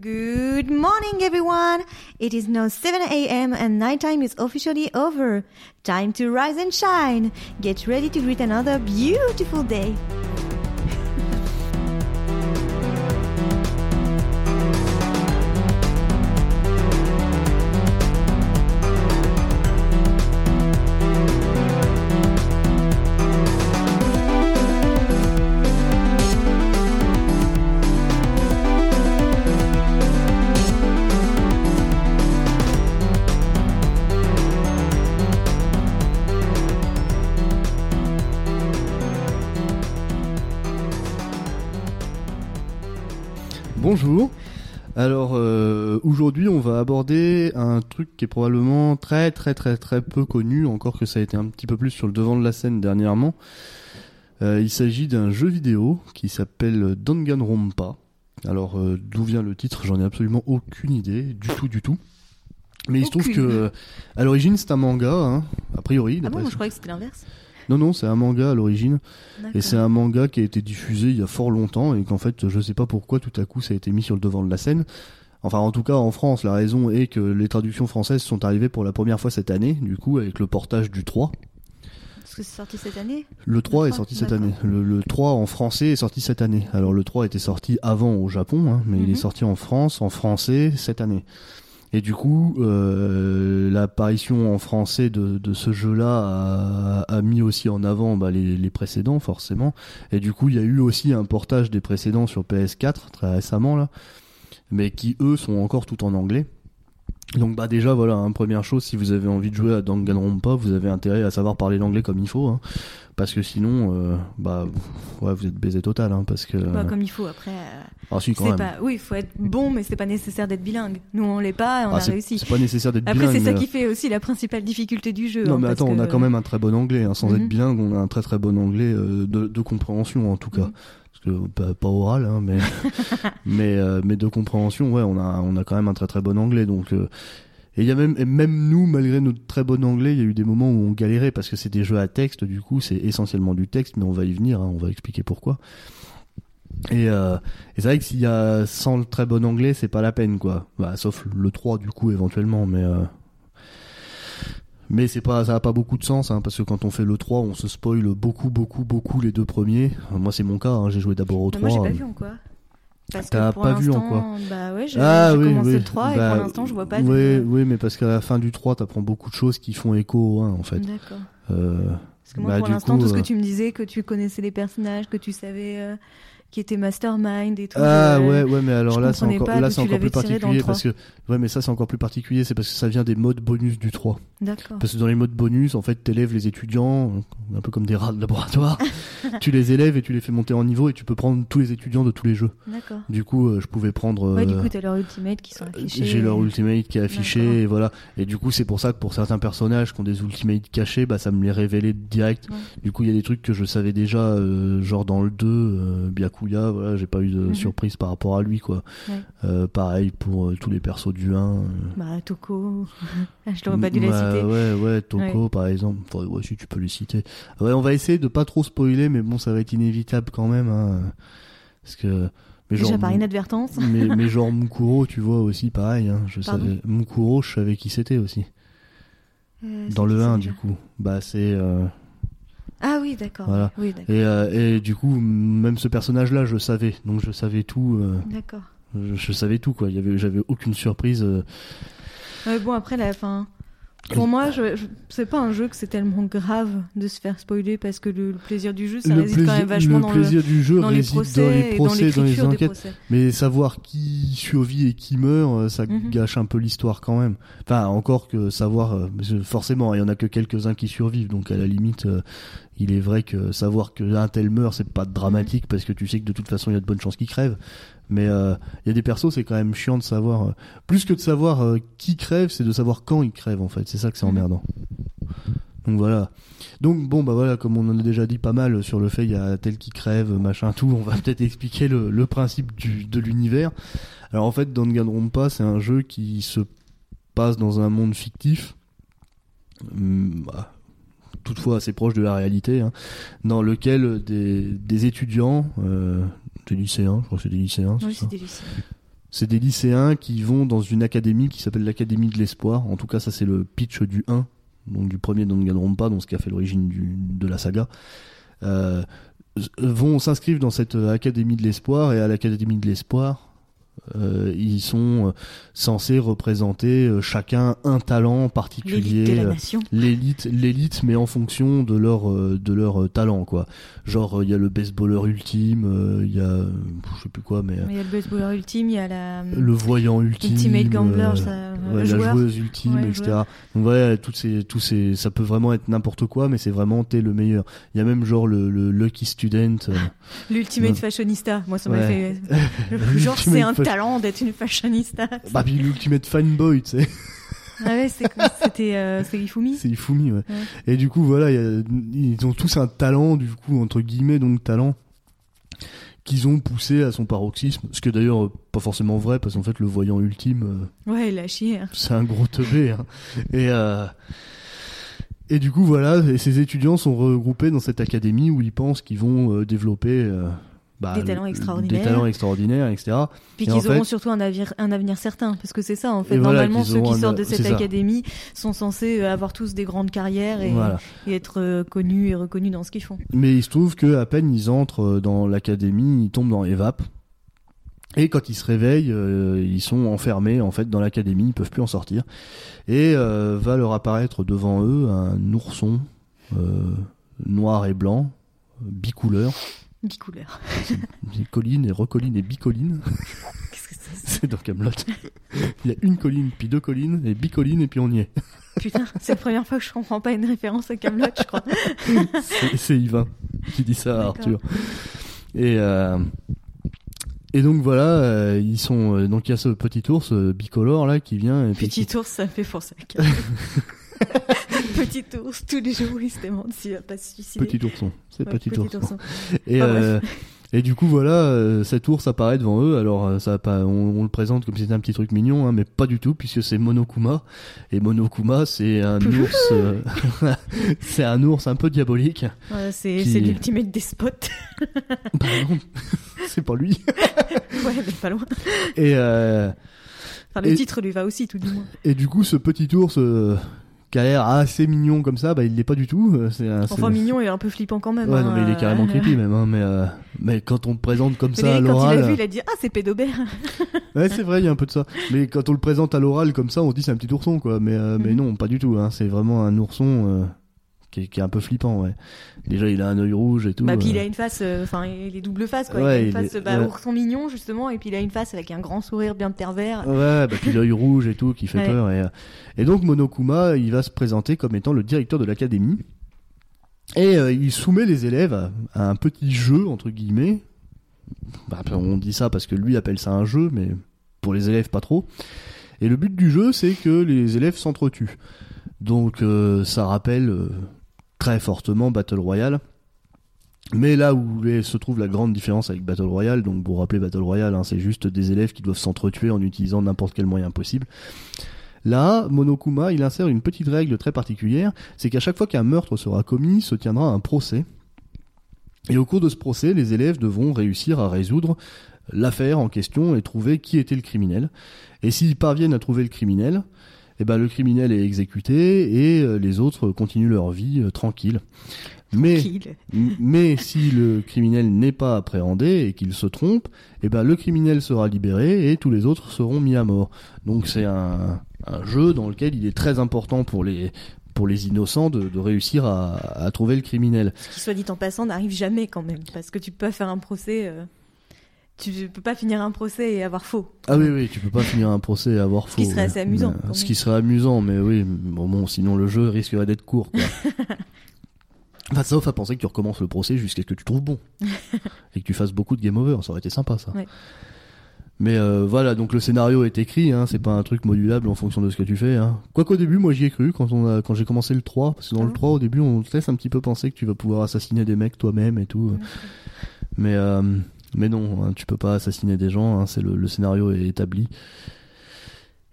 Good morning, everyone. It is now 7 a.m. and nighttime is officially over. Time to rise and shine. Get ready to greet another beautiful day. Bonjour. Alors euh, aujourd'hui on va aborder un truc qui est probablement très très très très peu connu, encore que ça a été un petit peu plus sur le devant de la scène dernièrement. Euh, il s'agit d'un jeu vidéo qui s'appelle Danganronpa. Alors euh, d'où vient le titre J'en ai absolument aucune idée, du tout du tout. Mais il se trouve Aucune. que à l'origine c'est un manga, hein, a priori. Ah bon, moi, ce- je croyais que c'était l'inverse. Non non c'est un manga à l'origine. Et c'est un manga qui a été diffusé il y a fort longtemps et qu'en fait, je sais pas pourquoi tout à coup ça a été mis sur le devant de la scène. Enfin, en tout cas, en France, la raison est que les traductions françaises sont arrivées pour la première fois cette année, du coup, avec le portage du 3. Parce que c'est sorti cette année? Le 3 est 3, sorti cette année. Le, le 3 en français est sorti cette année. Alors, le 3 était sorti avant au Japon, hein, mais il est Mhm. sorti en France, en français, cette année. Et du coup, euh, l'apparition en français de, de ce jeu-là a, a mis aussi en avant bah, les, les précédents, forcément. Et du coup, il y a eu aussi un portage des précédents sur PS4 très récemment là, mais qui eux sont encore tout en anglais. Donc bah déjà voilà, hein, première chose, si vous avez envie de jouer à Danganronpa, vous avez intérêt à savoir parler l'anglais comme il faut, hein, parce que sinon, euh, bah ouais, vous êtes baisé total, hein, parce que. Bah, Comme il faut, après. euh, Ah si quand même. pas... Oui, il faut être bon, mais c'est pas nécessaire d'être bilingue. Nous, on l'est pas et on Ah, a réussi. c'est pas nécessaire d'être Après, bilingue. c'est ça mais- qui fait aussi la principale difficulté du jeu. Non hein, mais attends, on a quand même un très bon anglais, hein, sans Mhm. être bilingue, on a un très très bon anglais euh, de, de compréhension en tout cas. Mhm. Parce que pas, pas oral, hein, mais mais euh, mais de compréhension, ouais, on a on a quand même un très très bon anglais. Donc euh, et il y a même et même nous, malgré notre très bon anglais, il y a eu des moments où on galérait parce que c'est des jeux à texte. Du coup, c'est essentiellement du texte, mais on va y venir, hein, on va expliquer pourquoi. Et, euh, et c'est vrai que s'il y a sans le très bon anglais, c'est pas la peine quoi. Bah, sauf le 3 du coup éventuellement, mais euh, mais c'est pas, ça a pas beaucoup de sens, hein, parce que quand on fait le 3, on se spoil beaucoup, beaucoup, beaucoup les deux premiers. Moi, c'est mon cas, hein, j'ai joué d'abord au Mais 3. Moi, j'ai pas euh, vu en quoi. Parce T'as que pour pas vu en l'instant, quoi Bah ouais, j'ai Ah j'ai oui, commencé oui. le 3 et Bah, pour l'instant, je vois pas Oui, de. oui, mais parce qu'à la fin du 3, t'apprends beaucoup de choses qui font écho au 1, en fait. D'accord. Euh, Parce que moi, Bah, pour l'instant, coup, tout ce que euh, tu me disais, que tu connaissais les personnages, que tu savais euh, qui était mastermind et tout. Ah euh, ouais, ouais, mais alors là, c'est encore, là, c'est encore plus particulier parce que, ouais, mais ça, c'est encore plus particulier, c'est parce que ça vient des modes bonus du 3. D'accord. Parce que dans les modes bonus, en fait, t'élèves les étudiants, un peu comme des rats de laboratoire. tu les élèves et tu les fais monter en niveau et tu peux prendre tous les étudiants de tous les jeux. D'accord. Du coup, euh, je pouvais prendre. Ouais, du euh, coup, t'as leur ultimate qui sont affichés. J'ai leur ultimate qui est affiché, et voilà. Et du coup, c'est pour ça que pour certains personnages qui ont des ultimates cachés, bah, ça me les révélait direct. Ouais. Du coup, il y a des trucs que je savais déjà, euh, genre dans le 2, euh, Voilà, j'ai pas eu de Mhm. surprise par rapport à lui, quoi. Ouais. Euh, pareil pour euh, tous les persos du 1. euh. Bah, Toko. Ah, je t'aurais pas dû la Bah, citer. Ouais, ouais, Toko, par exemple. Enfin, ouais, si tu peux les citer. Ouais, on va essayer de pas trop spoiler, mais bon, ça va être inévitable quand même, hein. Parce que. Mais Déjà genre, par inadvertance. mais, mais genre Mukuro, tu vois aussi pareil. Hein, je Pardon savais, Mukuro, je savais qui c'était aussi. Dans le qui, 1, ça, du coup. Bah, c'est. Ah oui, d'accord. Voilà. Oui, d'accord. Et, euh, et du coup, même ce personnage-là, je savais. Donc, je savais tout. euh, D'accord. je, je savais tout, quoi. J'avais aucune surprise. euh. Ouais, bon, après, la fin. Pour moi, je, je- c'est pas un jeu que c'est tellement grave de se faire spoiler parce que le, le plaisir du jeu, ça le réside plaisir, quand même vachement le dans, plaisir du jeu le, dans les procès, dans les et dans procès, dans, les enquêtes. procès. Mais savoir qui survit et qui meurt, ça Mhm. gâche un peu l'histoire quand même. Enfin, encore que savoir, forcément, il y en a que quelques-uns qui survivent, donc à la limite, il est vrai que savoir que un tel meurt, c'est pas dramatique parce que tu sais que de toute façon, il y a de bonnes chances qu'il crève. Mais euh, il y a des persos, c'est quand même chiant de savoir. euh, plus que de savoir euh, qui crève, c'est de savoir quand il crève en fait. C'est ça que c'est Mhm. emmerdant. Donc voilà. Donc bon bah voilà, comme on en a déjà dit pas mal sur le fait il y a tel qui crève, machin tout, on va peut-être expliquer le, le principe du, de l'univers. Alors en fait, Danganronpa, c'est un jeu qui se passe dans un monde fictif, hum, bah, toutefois assez proche de la réalité, hein, dans lequel des, des étudiants, euh, des lycéens, je crois que c'est des lycéens, c'est Oui, c'est délicieux. C'est des lycéens qui vont dans une académie qui s'appelle l'Académie de l'Espoir. En tout cas, ça c'est le pitch du 1, donc du premier Danganronpa, donc ce qui a fait l'origine de la saga. Euh, vont s'inscrivent dans cette Académie de l'Espoir et à l'Académie de l'Espoir, euh, ils sont euh, censés représenter euh, chacun un talent particulier. L'élite euh, l'élite l'élite mais en fonction de leur euh, de leur euh, talent quoi genre euh, il y a le baseballeur ultime euh, il y a euh, je sais plus quoi mais euh, Il y a le baseballeur ultime, il y a la le voyant ultime Ultimate Gambler, euh, ça, ouais, le la joueur. joueuse ultime Ouais, etc joueur. donc ouais toutes ces tous ces ça peut vraiment être n'importe quoi mais c'est vraiment t'es le meilleur il y a même genre le, le lucky student euh, L'ultimate Ouais. fashionista. Moi, ça m'a Ouais. fait. Genre, c'est un Talent d'être une fashionista. bah puis l'ultimate fanboy tu sais Ah ouais, C'était euh, c'est Ifumi c'est Ifumi ouais. Ouais. et du coup voilà il y a- ils ont tous un talent du coup entre guillemets donc talent qu'ils ont poussé à son paroxysme ce qui est d'ailleurs euh, pas forcément vrai parce qu'en fait le voyant ultime euh, Ouais, il a chié. hein. c'est un gros teubé hein. et euh, et du coup voilà et ces étudiants sont regroupés dans cette académie où ils pensent qu'ils vont euh, développer euh, bah, Des talents le- extraordinaires. des talents extraordinaires etc Puis Et qu'ils auront fait- surtout un avenir, un avenir certain, parce que c'est ça, en fait. Et Normalement, ceux qui un- sortent de cette ça. académie sont censés euh, avoir tous des grandes carrières et, voilà et être euh, connus et reconnus dans ce qu'ils font. Mais il se trouve que à peine ils entrent euh, dans l'académie, ils tombent dans Evap. Et quand ils se réveillent, euh, ils sont enfermés en fait dans l'académie, ils peuvent plus en sortir. Et euh, va leur apparaître devant eux un ourson euh, noir et blanc, bicouleur, Bicouleur. colline et recolline et bicolline. Qu'est-ce que c'est C'est dans Camelot. Il y a une colline, puis deux collines, et bicolline, et puis on y est. Putain, c'est la première fois que je comprends pas une référence à Camelot, je crois. C'est- Yvain qui dit ça à. Arthur. Et euh, et donc voilà, euh, ils sont euh, donc il y a ce petit ours bicolore là qui vient et Petit ours, ça fait à Camelot. Petit ours, tous les jours, il se demande s'il va pas se suicider. petit ourson, c'est Ouais, petit, ourson. ourson. Et Ah, bref. euh, et du coup voilà, euh, cet ours apparaît devant eux. Alors euh, ça pas, on, on le présente comme si c'était un petit truc mignon, hein, mais pas du tout puisque c'est Monokuma. Et Monokuma c'est un ours, euh, c'est un ours un peu diabolique. Ouais, c'est Qui- l'ultimate. Bah non, c'est pas lui. ouais, mais pas loin. Et Enfin, le Et- titre lui va aussi, tout du moins. Et du coup, ce petit ours euh, qui a l'air assez mignon comme ça, bah il l'est pas du tout. euh, C'est un, Enfin, c'est- mignon et un peu flippant quand même. Ouais, hein, non, mais il est carrément euh, creepy même. Hein, mais euh, mais quand on le présente comme Mais ça à quand il l'oral, l'a vu, il a dit Ah, c'est pédobert. ouais, c'est vrai, il y a un peu de ça. Mais quand on le présente à l'oral comme ça, on se dit c'est un petit ourson, quoi. Mais euh, mais Mhm. non, pas du tout. Hein, c'est vraiment un ourson euh, qui, est, qui est un peu flippant. Ouais. Déjà, il a un œil rouge et tout. Bah, puis il euh. a une face, euh, enfin, il est double face, quoi. Ouais, il a une il face, est- bah, ouais. ourson mignon, justement, et puis il a une face avec un grand sourire bien pervers. Ouais, bah puis l'œil rouge et tout qui fait Ouais. peur. Et, euh, et donc Monokuma, il va se présenter comme étant le directeur de l'académie. Et euh, il soumet les élèves à, à un petit jeu, entre guillemets. Bah, on dit ça parce que lui appelle ça un jeu, mais pour les élèves pas trop. Et le but du jeu, c'est que les élèves s'entretuent. Donc euh, ça rappelle euh, très fortement Battle Royale. Mais là où se trouve la grande différence avec Battle Royale, donc pour rappeler Battle Royale, hein, c'est juste des élèves qui doivent s'entretuer en utilisant n'importe quel moyen possible. Là, Monokuma, il insère une petite règle très particulière, c'est qu'à chaque fois qu'un meurtre sera commis, se tiendra un procès. Et au cours de ce procès, les élèves devront réussir à résoudre l'affaire en question et trouver qui était le criminel. Et s'ils parviennent à trouver le criminel, eh ben le criminel est exécuté et euh, les autres continuent leur vie euh, tranquille. Mais Mais si le criminel n'est pas appréhendé et qu'il se trompe, eh ben le criminel sera libéré et tous les autres seront mis à mort. Donc c'est un, un jeu dans lequel il est très important pour les pour les innocents de, de réussir à, à trouver le criminel. Ce qui, soit dit en passant, n'arrive jamais quand même. Parce que tu peux faire un procès. euh, Tu peux pas finir un procès et avoir faux. Ah oui oui, tu peux pas finir un procès et avoir faux. qui serait ouais. assez amusant, Mais, euh, ce qui serait amusant, mais oui, bon, bon sinon le jeu risquerait d'être court. Quoi. Enfin, sauf à penser que tu recommences le procès jusqu'à ce que tu trouves bon. et que tu fasses beaucoup de game over, ça aurait été sympa ça. Ouais. Mais euh, voilà, donc le scénario est écrit, hein, c'est pas un truc modulable en fonction de ce que tu fais. Hein. Quoi qu'au début, moi j'y ai cru quand, on a, quand j'ai commencé le 3, parce que dans Ah le bon 3, au début, on te laisse un petit peu penser que tu vas pouvoir assassiner des mecs toi-même et tout. Mais, euh, mais non, hein, tu peux pas assassiner des gens, hein, le, scénario est établi.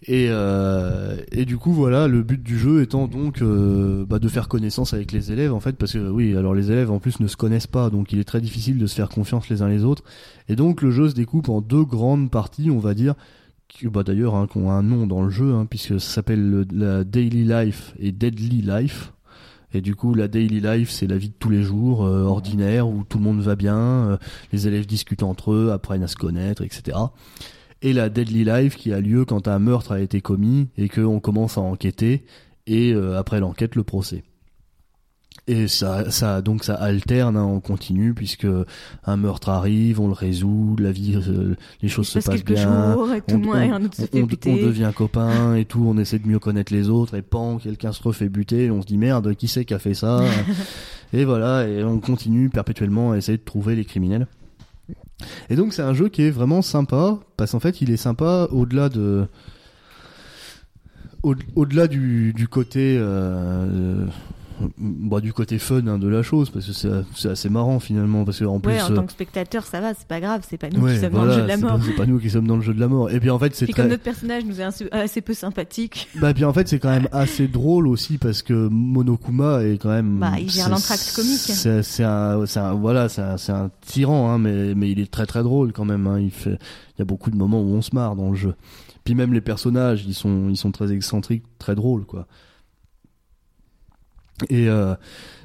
Et, euh, et du coup voilà le but du jeu étant donc euh, bah, de faire connaissance avec les élèves en fait parce que oui alors les élèves en plus ne se connaissent pas donc il est très difficile de se faire confiance les uns les autres et donc le jeu se découpe en deux grandes parties on va dire qui bah d'ailleurs hein, ont un nom dans le jeu hein, puisque ça s'appelle daily life et deadly life et du coup la daily life c'est la vie de tous les jours euh, ordinaire où tout le monde va bien euh, les élèves discutent entre eux apprennent à se connaître etc et la deadly life qui a lieu quand un meurtre a été commis et qu'on commence à enquêter et euh, après l'enquête le procès. Et ça, ça donc ça alterne hein, en continu puisque un meurtre arrive, on le résout, la vie, euh, les choses se passe passent bien, jours, on, on- on- on devient copains et tout, on essaie de mieux connaître les autres et pan, quelqu'un se refait buter, et on se dit merde, qui c'est qui a fait ça Et voilà, et on continue perpétuellement à essayer de trouver les criminels. Et donc c'est un jeu qui est vraiment sympa parce qu'en fait il est sympa au-delà de au- au-delà du, du côté euh, bah, du côté fun hein, de la chose parce que c'est assez marrant finalement parce que en plus Ouais, en euh, tant que spectateur, ça va, c'est pas grave, c'est pas nous ouais, qui sommes dans le jeu de la mort. pas- c'est pas nous qui sommes dans le jeu de la mort et puis en fait c'est très comme notre personnage nous est assez, peu sympathique, bah puis en fait c'est quand même assez drôle aussi parce que Monokuma est quand même Bah, il gère l'entracte comique. c'est un voilà c'est un, tyran hein, mais mais il est très très drôle quand même hein. il fait il y a beaucoup de moments où on se marre dans le jeu puis même les personnages ils sont ils sont très excentriques très drôles quoi et euh,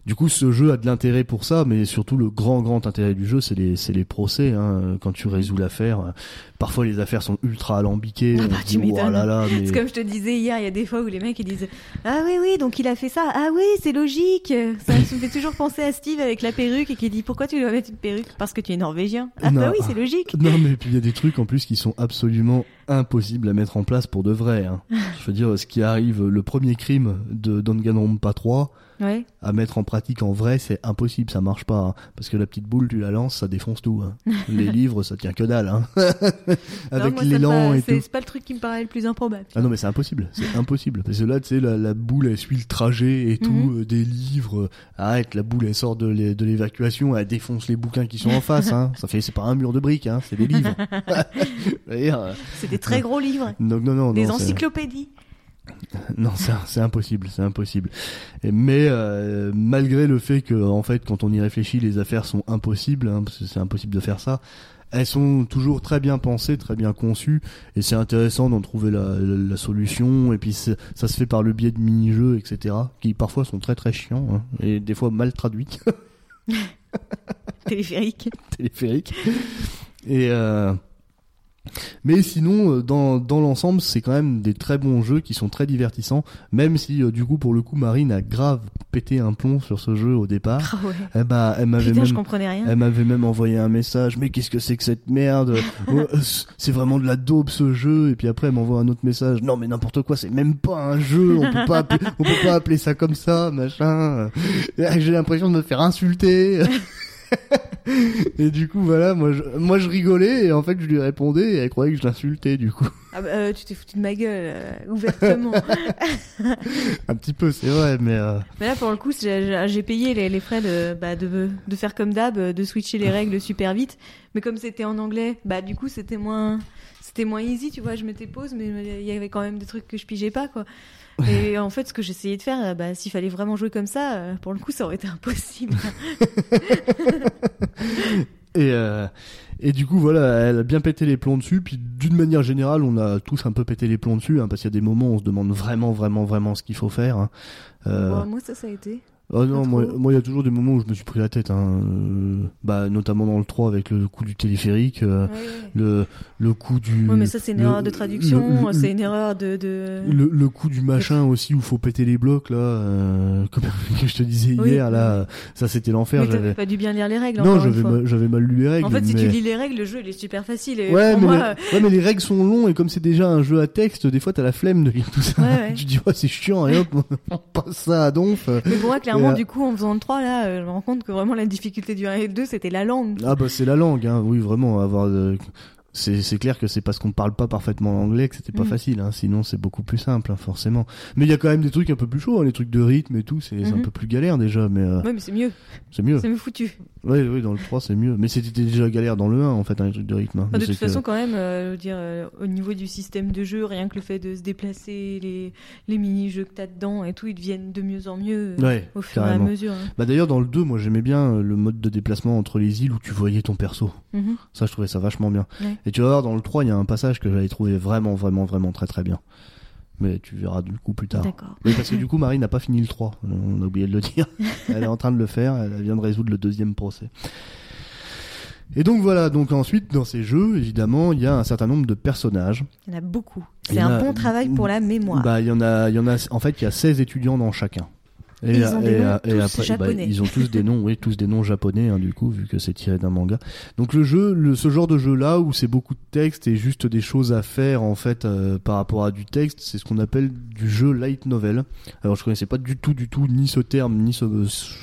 du coup, ce jeu a de l'intérêt pour ça, mais surtout le grand grand intérêt du jeu, c'est les c'est les procès. Hein. Quand tu résous l'affaire, parfois les affaires sont ultra alambiquées. Ah bah, tu dit, oh m'étonnes. là là, mais C'est comme je te disais hier, il y a des fois où les mecs ils disent Ah oui, oui, donc il a fait ça. Ah oui, c'est logique. Ça me fait toujours penser à Steve avec la perruque et qui dit Pourquoi tu dois mettre une perruque? Parce que tu es norvégien. Ah bah oui, c'est logique. Non, mais puis il y a des trucs en plus qui sont absolument impossibles à mettre en place pour de vrai. Hein. Je veux dire, ce qui arrive, le premier crime de Danganronpa 3, Ouais. à mettre en pratique en vrai, c'est impossible, ça marche pas. hein. Parce que la petite boule, tu la lances, ça défonce tout. hein. Les livres, ça tient que dalle. Hein. Avec l'élan et tout. C'est pas le truc qui me paraît le plus improbable. Ah non mais c'est impossible, c'est impossible. Parce que là tu sais la, la boule elle suit le trajet et tout, Mhm. euh, des livres. euh, arrête, la boule elle sort de l'é- de l'évacuation, elle défonce les bouquins qui sont en face. Hein. Ça fait c'est pas un mur de briques, c'est des livres. Euh, C'est des très gros livres. donc non non Des non. encyclopédies. Non, c'est impossible, c'est impossible. Mais euh, malgré le fait que, en fait, quand on y réfléchit, les affaires sont impossibles, hein, parce que c'est impossible de faire ça. Elles sont toujours très bien pensées, très bien conçues, et c'est intéressant d'en trouver la, la- la solution. Et puis ça se fait par le biais de mini-jeux, etc., qui parfois sont très très chiants hein, et des fois mal traduits, Téléphérique. téléphériques. Et euh, mais sinon, euh, dans, dans l'ensemble, c'est quand même des très bons jeux qui sont très divertissants, même si euh, du coup, pour le coup, Marine a grave pété un plomb sur ce jeu au départ. Ah ouais. Eh ben, elle m'avait Putain, je même, comprenais rien. elle m'avait même envoyé un message. Mais qu'est-ce que c'est que cette merde? Ouais, euh, C'est vraiment de la daube ce jeu. Et puis après, elle m'envoie un autre message. Non, mais n'importe quoi, c'est même pas un jeu. On peut pas, appeler, on peut pas appeler ça comme ça, machin. J'ai l'impression de me faire insulter. et du coup, voilà, moi je, moi je rigolais et en fait je lui répondais et elle croyait que je l'insultais du coup. Ah bah, euh, tu t'es foutu de ma gueule, euh, ouvertement. Un petit peu, c'est vrai, mais euh, Mais là, pour le coup, j'ai payé les, les frais de, bah, de, de faire comme d'hab, de switcher les règles super vite. Mais comme c'était en anglais, bah, du coup, c'était moins, c'était moins easy, tu vois. Je mettais pause, mais il y avait quand même des trucs que je pigeais pas, quoi. Et en fait, ce que j'essayais de faire, euh, bah, s'il fallait vraiment jouer comme ça, euh, pour le coup, ça aurait été impossible. Et, euh, et du coup, voilà, elle a bien pété les plombs dessus. Puis d'une manière générale, on a tous un peu pété les plombs dessus, hein, parce qu'il y a des moments où on se demande vraiment, vraiment, vraiment ce qu'il faut faire. hein. Euh, Bon, moi, ça, ça a été. Oh non, moi, il y a toujours des moments où je me suis pris la tête. Hein. euh, bah, notamment dans le 3 avec le coup du téléphérique, euh, Ouais, ouais. le, le coup du. Ouais, mais ça, c'est une erreur de traduction, c'est une erreur de. Le, le coup du machin aussi où faut péter les blocs là, euh, comme que je te disais Oui. hier là, ça c'était l'enfer. Mais t'avais J'avais pas dû bien lire les règles, non, j'avais mal, mal lu les règles. En fait, si tu lis les règles, le jeu il est super facile. Et Ouais mais, moi, les... euh, ouais, mais les règles sont longs et comme c'est déjà un jeu à texte, des fois t'as la flemme de lire tout ça. Tu dis, ouais, c'est chiant et hop, on passe ça à donf. Mais pour moi, clairement, euh, du coup, en faisant le 3, là, euh, je me rends compte que vraiment la difficulté du 1 et le 2, c'était la langue. Ah bah c'est la langue, hein. oui vraiment, avoir. de- c'est clair que c'est parce qu'on parle pas parfaitement anglais que c'était pas Mhm. facile. Hein. Sinon, c'est beaucoup plus simple, hein, forcément. Mais il y a quand même des trucs un peu plus chauds, hein, les trucs de rythme et tout. C'est un Mhm. peu plus galère déjà, mais euh, Ouais, mais c'est mieux. c'est mieux. C'est mieux foutu. Oui, oui, dans le 3, c'est mieux. Mais c'était déjà galère dans le 1, en fait, hein, les trucs de rythme. hein. Enfin, Mais de toute que- façon, quand même, euh, dire, euh, au niveau du système de jeu, rien que le fait de se déplacer, les, les mini-jeux que t'as dedans et tout, ils deviennent de mieux en mieux Ouais, au fur carrément. et à mesure. Bah d'ailleurs, dans le 2, moi j'aimais bien le mode de déplacement entre les îles où tu voyais ton perso. Mhm. Ça, je trouvais ça vachement bien. Et tu vas voir, dans le 3, il y a un passage que j'avais trouvé vraiment, vraiment, vraiment très très bien. Mais tu verras du coup plus tard. D'accord. Oui, parce que du coup, Marie n'a pas fini le 3. On a oublié de le dire. Elle est en train de le faire. Elle vient de résoudre le deuxième procès. Et donc voilà, donc ensuite dans ces jeux, évidemment, il y a un certain nombre de personnages. Il y en a beaucoup. C'est un a- bon travail pour la mémoire. Bah, il y en a, il y en a, en fait, il y a 16 étudiants dans chacun. Et ils ont des noms tous bah, japonais. ils ont tous des noms, oui, tous des noms japonais, hein, du coup, vu que c'est tiré d'un manga. Donc le jeu, le, ce genre de jeu-là, où c'est beaucoup de texte et juste des choses à faire, en fait, euh, par rapport à du texte, c'est ce qu'on appelle du jeu light novel. Alors je connaissais pas du tout, du tout, ni ce terme, ni ce, ce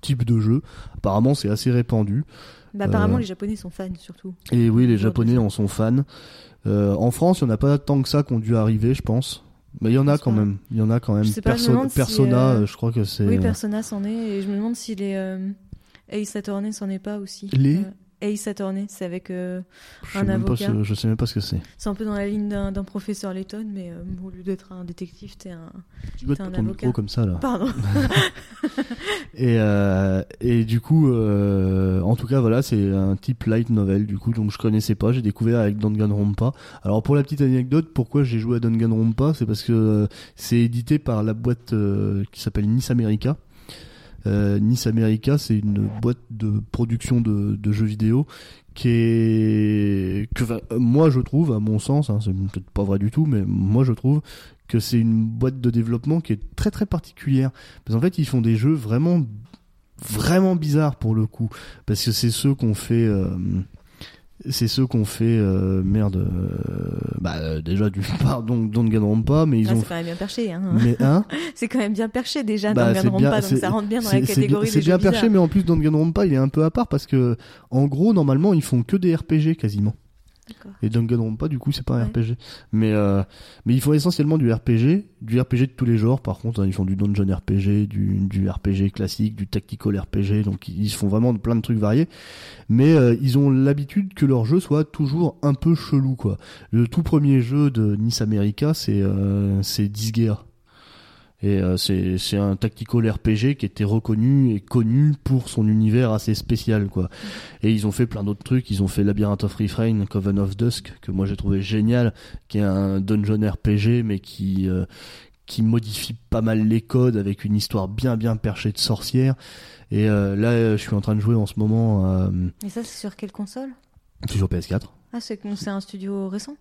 type de jeu. Apparemment, c'est assez répandu. Bah, apparemment, euh, les Japonais sont fans surtout. Et oui, les Japonais en sont fans. Euh, en France, il n'y en a pas tant que ça qui ont dû arriver, je pense. Mais il y en a quand pas. même. Il y en a quand même. Pas, Perso- Persona, euh, euh, je crois que c'est. Oui, Persona s'en est, et je me demande si les euh, Ace Attorney s'en est pas aussi. Les Euh, Ace Attorney, c'est avec. euh, je, sais un même pas avocat. ce- je sais même pas ce que c'est. c'est un peu dans la ligne d'un professeur Layton, mais euh, au lieu d'être un détective, t'es un. Tu te un ton avocat. comme ça là. Pardon. Et, euh, et du coup, euh, en tout cas, voilà, c'est un type light novel, du coup, donc je connaissais pas, j'ai découvert avec Danganronpa. Alors pour la petite anecdote, pourquoi j'ai joué à Danganronpa, c'est parce que c'est édité par la boîte qui s'appelle Nice America. Euh, nice America, c'est une boîte de production de, jeux vidéo qui est que enfin, moi je trouve, à mon sens, hein, c'est peut-être pas vrai du tout, mais moi je trouve que c'est une boîte de développement qui est très très particulière. Parce qu'en fait, ils font des jeux vraiment vraiment bizarres pour le coup. Parce que c'est ceux qu'on fait. euh, c'est ceux qu'on fait euh, merde euh, bah euh, déjà du pardon donc gagneront pas mais ils Ah, ont c'est quand même bien perché. Hein. mais hein C'est quand même bien perché déjà Bah, Danganronpa, bien- pas, donc ça rentre bien dans la catégorie c'est bien perché mais en plus dans Danganronpa il est un peu à part parce que en gros normalement ils font que des RPG quasiment. Et Danganronpa du coup c'est pas un Ouais. RPG mais euh, mais ils font essentiellement du RPG du RPG de tous les genres. Par contre hein, ils font du dungeon RPG du, du RPG classique du tactical RPG donc ils se font vraiment plein de trucs variés. Mais euh, ils ont l'habitude que leur jeu soit toujours un peu chelou quoi. Le tout premier jeu de Nice America c'est euh, c'est Disgaea et euh, c'est c'est un tactical RPG qui était reconnu et connu pour son univers assez spécial quoi. Et ils ont fait plein d'autres trucs, ils ont fait Labyrinth of Refrain, Coven of Dusk que moi j'ai trouvé génial, qui est un dungeon RPG mais qui euh, qui modifie pas mal les codes avec une histoire bien bien perchée de sorcière. Et euh, là je suis en train de jouer en ce moment Et ça, c'est sur quelle console? Suis sur PS4. Ah, c'est c'est un studio récent?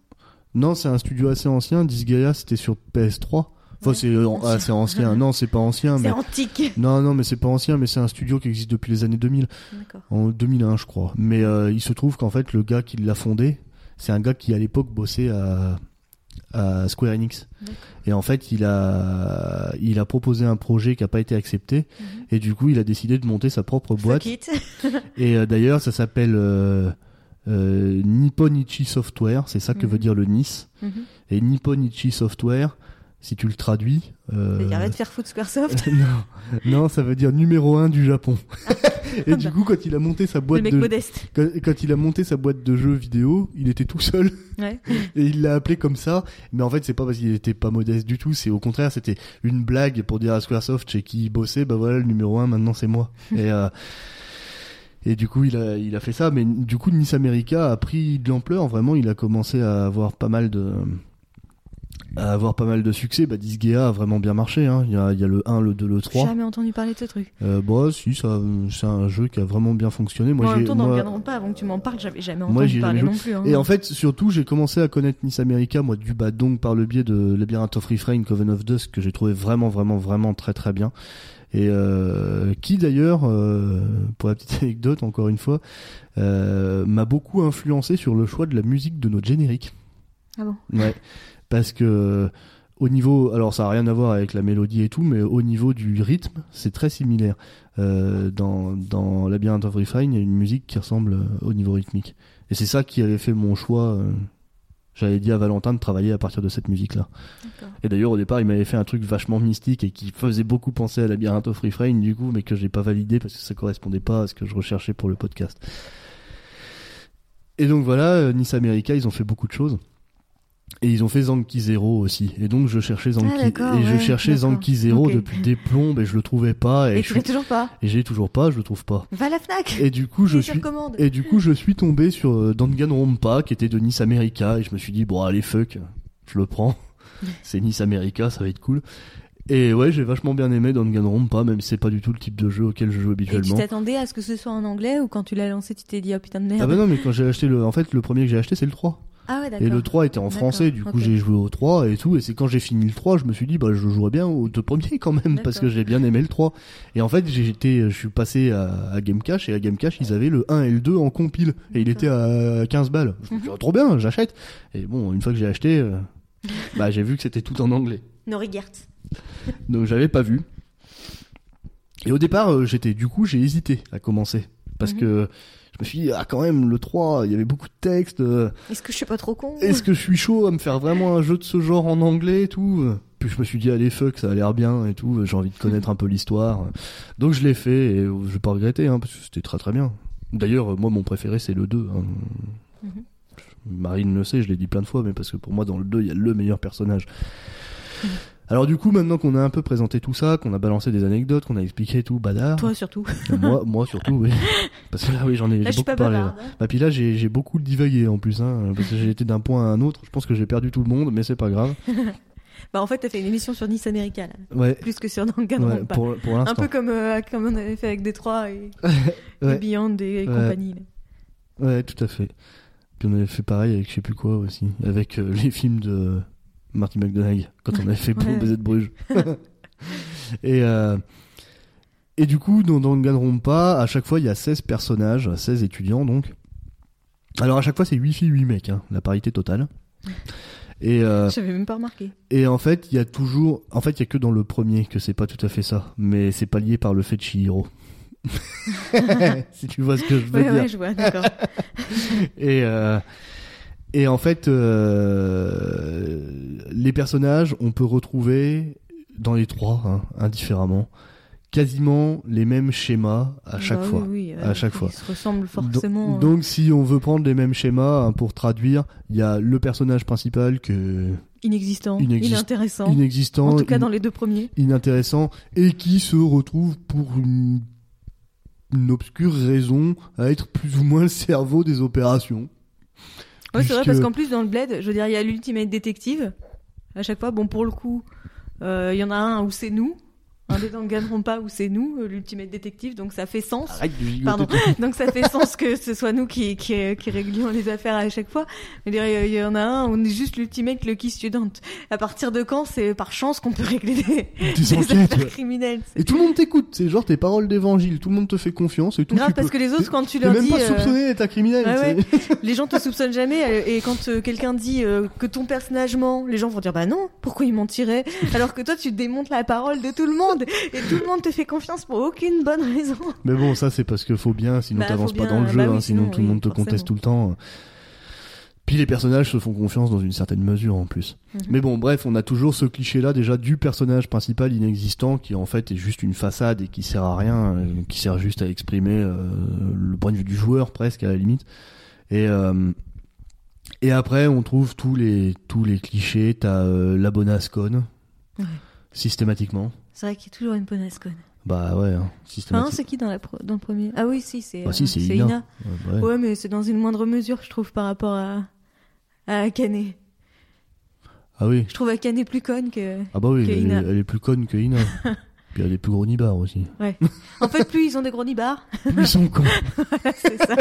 Non, c'est un studio assez ancien, Disgaea c'était sur PS3. Enfin Ouais, c'est euh, ancien. Non, c'est pas ancien C'est mais antique. Non, non, mais c'est pas ancien, mais c'est un studio qui existe depuis les années 2000, D'accord. en 2001, je crois. Mais euh, il se trouve qu'en fait, le gars qui l'a fondé, c'est un gars qui à l'époque bossait à, à Square Enix. Et en fait, il a, il a proposé un projet qui a pas été accepté, Mhm. et du coup, il a décidé de monter sa propre boîte. Et euh, d'ailleurs, ça s'appelle euh, euh, Nipponichi Software, c'est ça que Mhm. veut dire le Nice. Mhm. Et Nipponichi Software, si tu le traduis. euh, arrête de faire foutre Squaresoft. non, non, ça veut dire numéro un du Japon. et du coup, quand il a monté sa Le boîte mec de modeste. quand, quand il a monté sa boîte de jeux vidéo, il était tout seul Ouais. et il l'a appelé comme ça. Mais en fait, c'est pas parce qu'il était pas modeste du tout. C'est au contraire, c'était une blague pour dire à SquareSoft chez qui il bossait, bah voilà, le numéro un maintenant c'est moi. et euh, et du coup, il a il a fait ça. Mais du coup, Nice America a pris de l'ampleur. Vraiment, il a commencé à avoir pas mal de à avoir pas mal de succès. Bah, Disgaea a vraiment bien marché. Hein. Il y a il y a le 1, le 2, le 3. Jamais entendu parler de ce truc. Euh, bah si, ça, c'est un jeu qui a vraiment bien fonctionné. Moi, Moi, en j'ai, même temps, moi- cadre pas, avant que tu m'en parles, j'avais jamais Moi, entendu parler jamais non plus. hein. Et en fait, surtout, j'ai commencé à connaître Nice America, moi, du bas donc par le biais de Labyrinth of Refrain, Coven of Dusk, que j'ai trouvé vraiment, vraiment, vraiment très, très bien. Et euh, qui d'ailleurs, euh, pour la petite anecdote, encore une fois, euh, m'a beaucoup influencé sur le choix de la musique de notre générique. Ah bon? Ouais, parce que au niveau, alors ça a rien à voir avec la mélodie et tout, mais au niveau du rythme, c'est très similaire. Euh, dans, dans Labyrinth of Refine, il y a une musique qui ressemble euh, au niveau rythmique. Et c'est ça qui avait fait mon choix. euh, J'avais dit à Valentin de travailler à partir de cette musique-là. Et d'ailleurs, au départ, il m'avait fait un truc vachement mystique et qui faisait beaucoup penser à Labyrinth of Refrain, du coup, mais que j'ai pas validé parce que ça correspondait pas à ce que je recherchais pour le podcast. Et donc voilà, Nice America, ils ont fait beaucoup de choses. Et ils ont fait Zanki Zero aussi. Et donc je cherchais Zanki, Ah, et je cherchais. Zanki Zero depuis des plombes et je le trouvais pas. Et, Et je l'as suis- toujours pas et j'ai toujours pas, je le trouve pas. Va à la Fnac Et du coup, je suis, et du coup, je suis tombé sur euh, Danganronpa, qui était de Nice America, et je me suis dit, bon, allez, fuck, je le prends. c'est Nice America, ça va être cool. Et ouais, j'ai vachement bien aimé Danganronpa, même si c'est pas du tout le type de jeu auquel je joue Et tu habituellement. t'attendais à ce que ce soit en anglais ou quand tu l'as lancé, tu t'es dit oh putain de merde Ah bah non, mais quand j'ai acheté le, en fait, le premier que j'ai acheté, c'est le 3. Ah ouais. Et le 3 était en français, du coup j'ai joué au 3 et tout, et c'est quand j'ai fini le 3, je me suis dit, bah je jouerais bien aux deux premiers quand même, parce que j'ai bien aimé le 3. Et en fait, j'ai été, je suis passé à, à Game Cash, et à Game Cash, ils avaient le 1 et le 2 en compile, et il était à 15 balles. Je me suis dit, Mhm. ah, trop bien, j'achète. Et bon, une fois que j'ai acheté, euh, bah j'ai vu que c'était tout en anglais. No regrets. Donc j'avais pas vu. Et au départ, euh, j'étais, du coup, j'ai hésité à commencer. Parce Mhm. que je me suis dit, ah quand même, le 3, il y avait beaucoup de textes. euh, Est-ce que je suis pas trop con est-ce que je suis chaud à me faire vraiment un jeu de ce genre en anglais et tout Puis je me suis dit, allez, fuck, ça a l'air bien et tout. J'ai envie de connaître un peu l'histoire. Donc je l'ai fait et je vais pas regretter, hein, parce que c'était très très bien. D'ailleurs, moi, mon préféré, c'est le 2. hein. Mhm. Marine le sait, je l'ai dit plein de fois, mais parce que pour moi, dans le 2, il y a le meilleur personnage. Mhm. Alors du coup, maintenant qu'on a un peu présenté tout ça, qu'on a balancé des anecdotes, qu'on a expliqué tout, badard. Toi surtout. moi, moi surtout, oui. Parce que là, oui, j'en ai, Là, beaucoup pas parlé. bavarde. hein. Bah puis là j'ai beaucoup divagué en plus hein, parce que j'ai été d'un point à un autre. Je pense que j'ai perdu tout le monde, mais c'est pas grave. Bah en fait, t'as fait une émission sur Nice America là, Ouais. plus que sur ouais, Danganronpa. pour pour Un peu comme, euh, comme on avait fait avec Détroit et, Ouais. et Beyond et Ouais. compagnie. là. Ouais, tout à fait. Puis on avait fait pareil avec je sais plus quoi aussi, avec euh, les films de Marty McDonagh quand on avait fait pour Ouais. BZ Bruges. et euh, et du coup dans Danganronpa, à chaque fois il y a 16 personnages, 16 étudiants donc. Alors à chaque fois c'est 8 filles 8 mecs hein, la parité totale. Et euh, J'avais même pas remarqué. Et en fait, il y a toujours. En fait, il y a que dans le premier que c'est pas tout à fait ça. Mais c'est pas lié par le fait de Chihiro. si tu vois ce que je veux Ouais, dire. ouais, je vois, d'accord. Et, euh, et en fait, euh, les personnages, on peut retrouver dans les trois, hein, indifféremment, quasiment les mêmes schémas à chaque Bah fois. oui, oui, À chaque fois. Ils se ressemblent forcément. euh. Donc, si on veut prendre les mêmes schémas hein, pour traduire, il y a le personnage principal que inexistant, Inexist- inintéressant. inexistant, en tout cas, in- dans les deux premiers. inintéressant et qui se retrouve pour une, une obscure raison à être plus ou moins le cerveau des opérations. Ouais, c'est vrai parce qu'en plus dans le bled, je veux dire, il y a l'ultimate détective. À chaque fois, bon pour le coup, euh, il y en a un où c'est nous, un des Danganronpa où c'est nous, euh, l'ultimate détective, donc ça fait sens. Arrête Pardon. Donc ça fait sens que ce soit nous qui, qui, qui réglions les affaires à chaque fois. Mais il y en a un, on est juste l'ultimate lucky student. À partir de quand c'est par chance qu'on peut régler des, Des enquêtes, affaires ouais. criminelles Et tout le monde t'écoute, c'est genre tes paroles d'évangile, tout le monde te fait confiance et tout. Grave parce peux- que les autres quand tu leur même dis pas euh, soupçonné d'être un criminel. Ouais, les gens te soupçonnent jamais euh, et quand euh, quelqu'un dit euh, que ton personnage ment, les gens vont dire bah non, pourquoi il mentirait? Alors que toi tu démontes la parole de tout le monde et tout le monde te fait confiance pour aucune bonne raison. Mais bon, ça c'est parce que faut bien, sinon Bah, t'avances pas dans le jeu, bah oui, hein, sinon, sinon, tout le oui, monde te conteste tout le temps. Puis les personnages se font confiance dans une certaine mesure en plus. Mhm. Mais bon, bref, on a toujours ce cliché-là déjà du personnage principal inexistant qui en fait est juste une façade et qui sert à rien, euh, qui sert juste à exprimer euh, le point de vue du joueur presque à la limite. Et euh, et après, on trouve tous les tous les clichés. T'as euh, la bonasse conne Ouais. systématiquement. C'est vrai qu'il y a toujours une bonnasse conne. Bah ouais, hein, Enfin, c'est qui dans, la pro- dans le premier? Ah oui, si, c'est Bah si, euh, c'est Ina. Ina. Ouais, ouais. Ouais, mais c'est dans une moindre mesure, je trouve, par rapport à, à Akane. Ah oui. Je trouve Akane plus conne que. Ah bah oui, Que elle, est- Ina. elle est plus conne que Ina. Puis elle est plus gros nibar aussi. En fait, plus ils ont des gros nibards, Plus ils sont cons. c'est ça.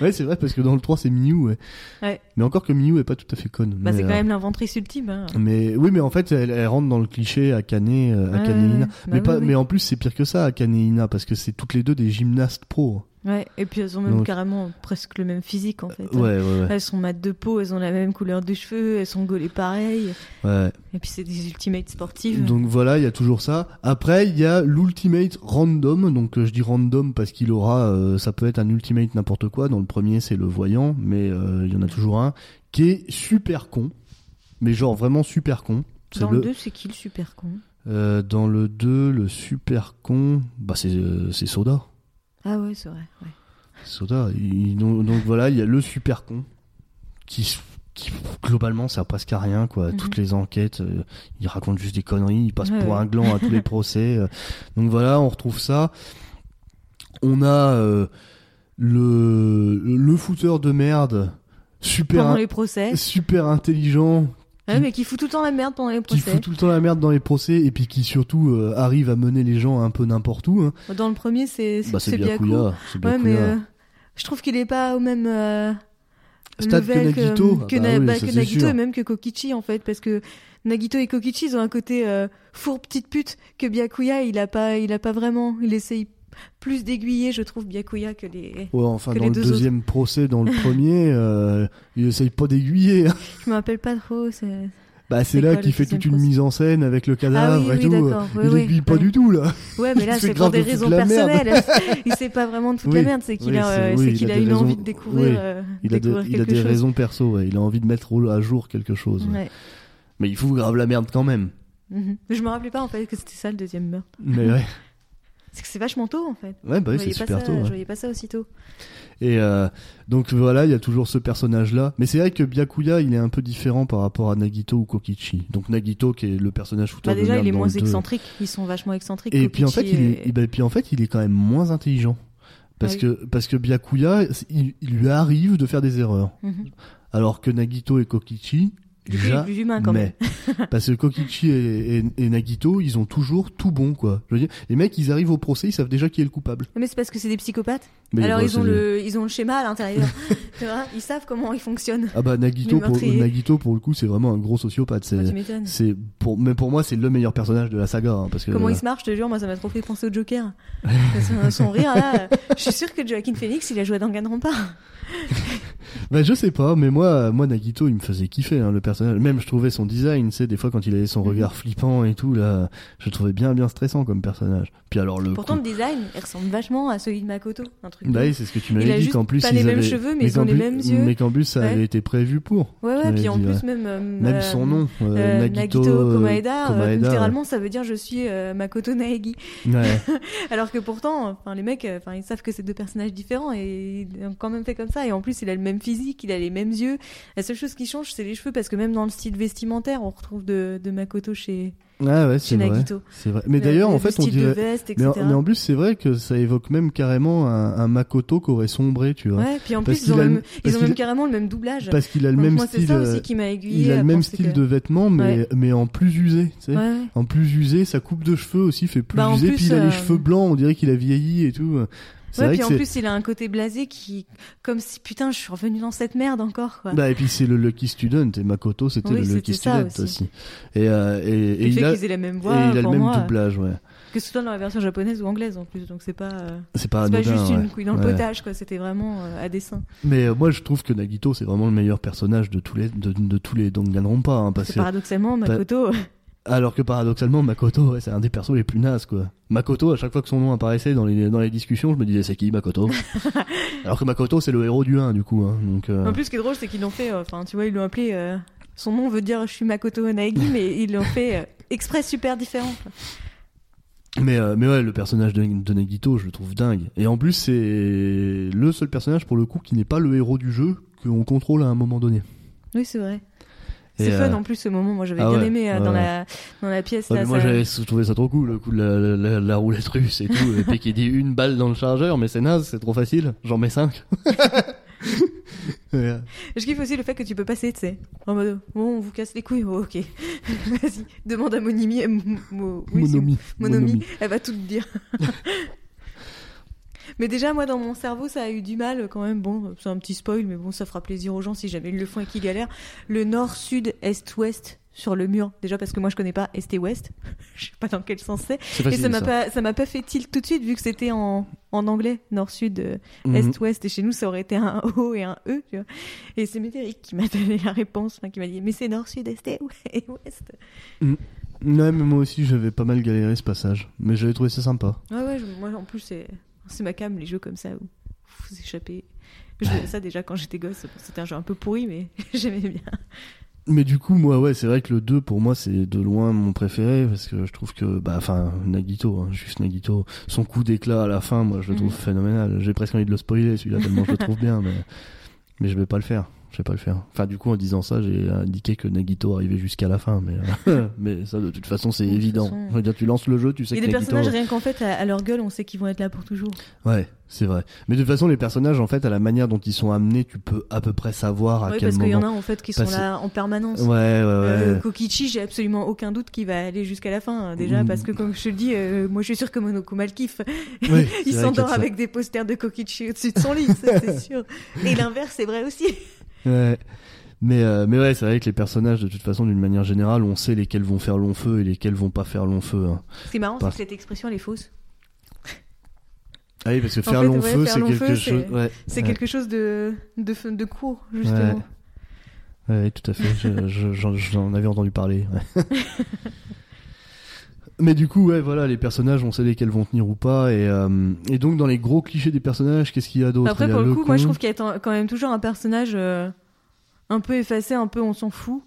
ouais, c'est vrai, parce que dans le 3, c'est Miyu, ouais. Ouais. Mais encore que Miyu est pas tout à fait conne. Bah, c'est quand euh, même l'inventrice ultime. Hein. Mais oui, mais en fait, elle, elle rentre dans le cliché Akane, euh, Ouais, Akane ouais, Ina. ouais. mais, Bah pas, oui, oui. mais en plus, c'est pire que ça, Akane Ina, parce que c'est toutes les deux des gymnastes pro. Ouais, et puis elles ont même Donc- carrément presque le même physique en fait. Ouais, ouais, ouais. Elles sont mates de peau, elles ont la même couleur de cheveux, elles sont gaulées pareil. ouais. Et puis c'est des ultimates sportives. Donc voilà, il y a toujours ça. Après, il y a l'ultimate random. Donc euh, je dis random parce qu'il aura, euh, ça peut être un ultimate n'importe quoi. Dans le premier, c'est le voyant, mais euh, il y en a toujours un qui est super con, mais genre vraiment super con. Dans le 2, c'est qui le super con? Dans le 2, le super con, bah c'est Soda. Ah ouais, c'est vrai. Ouais. Soda. Il- donc, donc voilà, il y a le super con qui, qui globalement sert presque à rien quoi. Mhm. Toutes les enquêtes, euh, il raconte juste des conneries, il passe Ouais, pour ouais. un gland à tous les procès. euh. donc voilà, on retrouve ça. On a euh, le le fouteur de merde, super Pendant les procès. super intelligent, Ouais, mais qui fout tout le temps la merde pendant les qui procès. fout tout le temps la merde dans les procès et puis qui surtout euh, arrive à mener les gens un peu n'importe où. hein. Dans le premier, c'est Bah c'est. Byakuya, c'est Ouais, mais euh, je trouve qu'il est pas au même euh, Stade que Nagito, que, ah bah oui, bah, ça, que c'est Nagito sûr. et même que Kokichi en fait, parce que Nagito et Kokichi ils ont un côté euh, four petite pute que Byakuya il a pas, il a pas vraiment. Il essaye plus d'aiguiller, je trouve Byakuya que les. Ouais, enfin, que dans les le deux deuxième procès, dans le premier, euh, il essaye pas d'aiguiller. hein. Je me rappelle pas trop. c'est- Bah, c'est là qu'il fait toute une mise en scène avec le Ah cadavre oui, et oui, tout. il aiguille pas du tout, là. Ouais, mais là c'est pour des de raisons personnelles. il sait pas vraiment de toute la merde, c'est qu'il a, c'est- euh, oui, c'est il qu'il a a, des une raisons- envie de découvrir, euh, Il a, des, découvrir il a des chose. raisons perso, ouais. Il a envie de mettre au- à jour quelque chose. ouais. Ouais. Mais il fout grave la merde quand même. Mhm. Je me rappelais pas en fait que c'était ça le deuxième meurtre. Mais ouais. C'est que c'est vachement tôt en fait. Ouais, bah oui, c'est super ça, tôt. ouais. Je voyais pas ça aussitôt. Et euh, donc voilà, il y a toujours ce personnage-là. Mais c'est vrai que Byakuya, il est un peu différent par rapport à Nagito ou Kokichi. Donc Nagito, qui est le personnage fouteur Bah déjà, il est moins deux. excentrique. Ils sont vachement excentriques. Et puis en fait, Kokichi il est, et- et ben, puis en fait, il est quand même moins intelligent. Parce Oui. que parce que Byakuya, il, il lui arrive de faire des erreurs, Mhm. alors que Nagito et Kokichi, Plus humain quand même. parce que Kokichi et, et- et Nagito, ils ont toujours tout bon, quoi. Je veux dire, les mecs, ils arrivent au procès, ils savent déjà qui est le coupable. Mais c'est parce que c'est des psychopathes. Mais Alors ils ont le, ils ont le schéma à l'intérieur. ils savent comment ils fonctionnent. Ah bah Nagito pour. Nagito pour le coup, c'est vraiment un gros sociopathe. C'est m'étonnes. c'est pour mais pour moi, c'est le meilleur personnage de la saga, hein, parce que Comment il se marche, je te jure, moi ça m'a trop fait penser au Joker. son, son rire là, euh, je suis sûre que Joaquin Phoenix il a joué dans Danganronpa. Bah je sais pas, mais moi, moi Nagito, il me faisait kiffer hein, le personnage. Même je trouvais son design, sais, des fois quand il avait son Mhm. regard flippant et tout là, je le trouvais bien bien stressant comme personnage. Puis alors le Pourtant coup- le design, il ressemble vachement à celui de Makoto, un truc. bah oui, c'est ce que tu m'avais dit qu'en plus pas ils les mêmes cheveux, mais ils ont les mêmes yeux. Mais qu'en plus ça Ouais. avait été prévu pour. Ouais ouais, puis en plus ouais. même euh, Même euh, son nom, euh, euh, Nagito, Nagito, Komaeda, ouais. littéralement ça veut dire je suis euh, Makoto Naegi. Alors que pourtant, enfin les mecs, enfin ils savent que c'est deux personnages différents et ils ont quand même fait comme ça. Et en plus, il a le même physique, il a les mêmes yeux. La seule chose qui change, c'est les cheveux parce que même dans le style vestimentaire, on retrouve de, de Makoto chez, Ah ouais, c'est vrai. Mais Le- d'ailleurs, le en fait, on dirait. veste, Mais en, mais en plus, c'est vrai que ça évoque même carrément un, un Makoto qui aurait sombré, tu vois. Ouais, puis en Parce plus ils ont, même, ils ont carrément le même doublage. Parce qu'il a le Donc même moi, style. ça euh, aussi qui m'a aiguillé. il a le même style que- de vêtements, mais, Ouais. mais en plus usé, tu sais. Ouais. En plus usé, sa coupe de cheveux aussi fait plus Bah, usé, plus, puis il a euh, les cheveux blancs, on dirait qu'il a vieilli et tout. Ouais, puis en plus, il a un côté blasé qui, comme si putain, je suis revenu dans cette merde encore, quoi. Bah, et puis c'est le Lucky Student, et Makoto c'était Oui, le Lucky Student aussi. aussi. Et, euh, et, et il fait a, aient la même et voix, il a le même moi, doublage, ouais. que ce soit dans la version japonaise ou anglaise en plus, donc c'est pas, euh, C'est pas pas juste ouais. une couille dans le Ouais. potage, quoi. C'était vraiment euh, à dessein. Mais euh, moi je trouve que Nagito c'est vraiment le meilleur personnage de tous les de, de tous les Danganronpa hein, parce que paradoxalement, Makoto, alors que paradoxalement Makoto ouais, c'est un des persos les plus nazes quoi. Makoto à chaque fois que son nom apparaissait dans les dans les discussions, je me disais c'est qui Makoto Alors que Makoto c'est le héros du 1 du coup hein. Donc euh, En plus, ce qui est drôle, c'est qu'ils l'ont fait, euh, enfin, tu vois, ils l'ont appelé, euh, son nom veut dire je suis Makoto Naegi, mais ils l'ont fait euh, exprès super différent. quoi. mais euh, mais ouais, le personnage de, de Nagito, je le trouve dingue. Et en plus c'est le seul personnage pour le coup qui n'est pas le héros du jeu qu'on contrôle à un moment donné. Oui, c'est vrai. C'est fun euh, en plus ce moment. Moi, j'avais ah bien ouais, aimé euh, ouais, dans, la, dans la pièce. Ouais, là, mais moi ça- j'avais trouvé ça trop cool, le coup de la, la, la- la roulette russe et tout, et puis qui dit une balle dans le chargeur, mais c'est naze, c'est trop facile, j'en mets cinq. Ouais. Je kiffe aussi le fait que tu peux passer, tu sais. En mode, bon, on vous casse les couilles. Oh, ok. Vas-y, demande à Monimi. Mo- Mo- oui, c'est- Monomi. Monomi, elle va tout te dire. Mais déjà, moi, dans mon cerveau, ça a eu du mal quand même. Bon, c'est un petit spoil, mais bon, ça fera plaisir aux gens si jamais ils le font et qu'ils galèrent. Le nord, sud, est, ouest, sur le mur. Déjà parce que moi je connais pas Est et Ouest. je sais pas dans quel sens c'est. Et facile. ça m'a pas, ça m'a pas fait tilt tout de suite vu que c'était en, en anglais, nord-sud, euh, Mhm. est-ouest. Et chez nous, ça aurait été un O et un E, tu vois. Et c'est Médéric qui m'a donné la réponse, enfin, qui m'a dit, mais c'est nord-sud, est et ouest. Ouais, mais moi aussi, j'avais pas mal galéré ce passage. Mais j'avais trouvé ça sympa. Ouais, ouais, je- moi en plus, c'est, c'est ma cam, les jeux comme ça où vous échappez. Je faisais ça déjà quand j'étais gosse. C'était un jeu un peu pourri, mais j'aimais bien. Mais du coup, moi, ouais, c'est vrai que le 2, pour moi, c'est de loin mon préféré, parce que je trouve que, bah, enfin, Nagito, hein, juste Nagito, son coup d'éclat à la fin, moi, je le trouve Mhm. phénoménal. J'ai presque envie de le spoiler, celui-là, tellement je le trouve bien, mais, mais je vais pas le faire. Je vais pas le faire. Enfin, du coup, en disant ça, j'ai indiqué que Nagito arrivait jusqu'à la fin, mais, euh, mais ça, de toute façon, c'est évident. façon. Je veux dire, tu lances le jeu, tu sais Il y que a des Nagito... personnages, rien qu'en fait, à, à leur gueule, on sait qu'ils vont être là pour toujours. Ouais, c'est vrai. Mais de toute façon, les personnages, en fait, à la manière dont ils sont amenés, tu peux à peu près savoir à Oui, quel parce qu'il y en moment. a en fait qui sont là en permanence. Ouais, ouais, ouais. Euh, Kokichi, j'ai absolument aucun doute qu'il va aller jusqu'à la fin. hein, Déjà, Mm. parce que comme je te le dis, euh, moi je suis sûr que Monokuma le kiffe. Ouais, c'est Il s'endort avec des posters de Kokichi au-dessus de son lit, ça, c'est sûr. Et l'inverse, c'est vrai aussi. Ouais. Mais, euh, mais ouais, c'est vrai que les personnages, de toute façon, d'une manière générale, on sait lesquels vont faire long feu et lesquels vont pas faire long feu. hein. Ce qui est marrant, Pas- c'est que cette expression, elle est fausse. Ah oui, parce que En faire fait, long ouais, feu, c'est quelque feu, chose. Ouais, C'est quelque chose de, de, de court, justement. Ouais, tout à fait. Je- je- J'en j'en avais entendu parler. Mais du coup, ouais, voilà, les personnages, on sait lesquels vont tenir ou pas. Et, euh, et donc, dans les gros clichés des personnages, qu'est-ce qu'il y a d'autre? Après, pour le coup, moi je trouve qu'il y a quand même toujours un personnage euh, un peu effacé, un peu on s'en fout,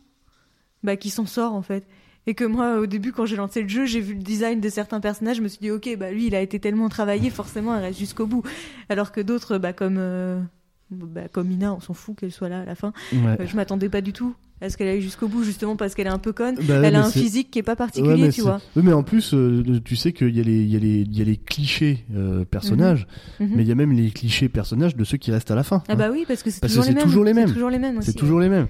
bah, qui s'en sort en fait. Et que moi, au début, quand j'ai lancé le jeu, j'ai vu le design de certains personnages, je me suis dit, ok, bah lui, il a été tellement travaillé, forcément, il reste jusqu'au bout. Alors que d'autres, bah, comme, euh, bah, comme Ina, on s'en fout qu'elle soit là à la fin. Ouais. Euh, je m'attendais pas du tout à ce qu'elle aille jusqu'au bout, justement parce qu'elle est un peu conne. Bah elle a un physique qui est pas Ouais, particulier, mais tu vois. Oui, mais en plus, euh, tu sais qu'il y, a les- il y, y a les clichés euh, personnages, Mhm. mais il y a même les clichés personnages de ceux qui restent à la fin. Ah hein. bah oui, parce que c'est toujours, les mêmes. toujours les mêmes. C'est toujours les mêmes. C'est toujours les mêmes.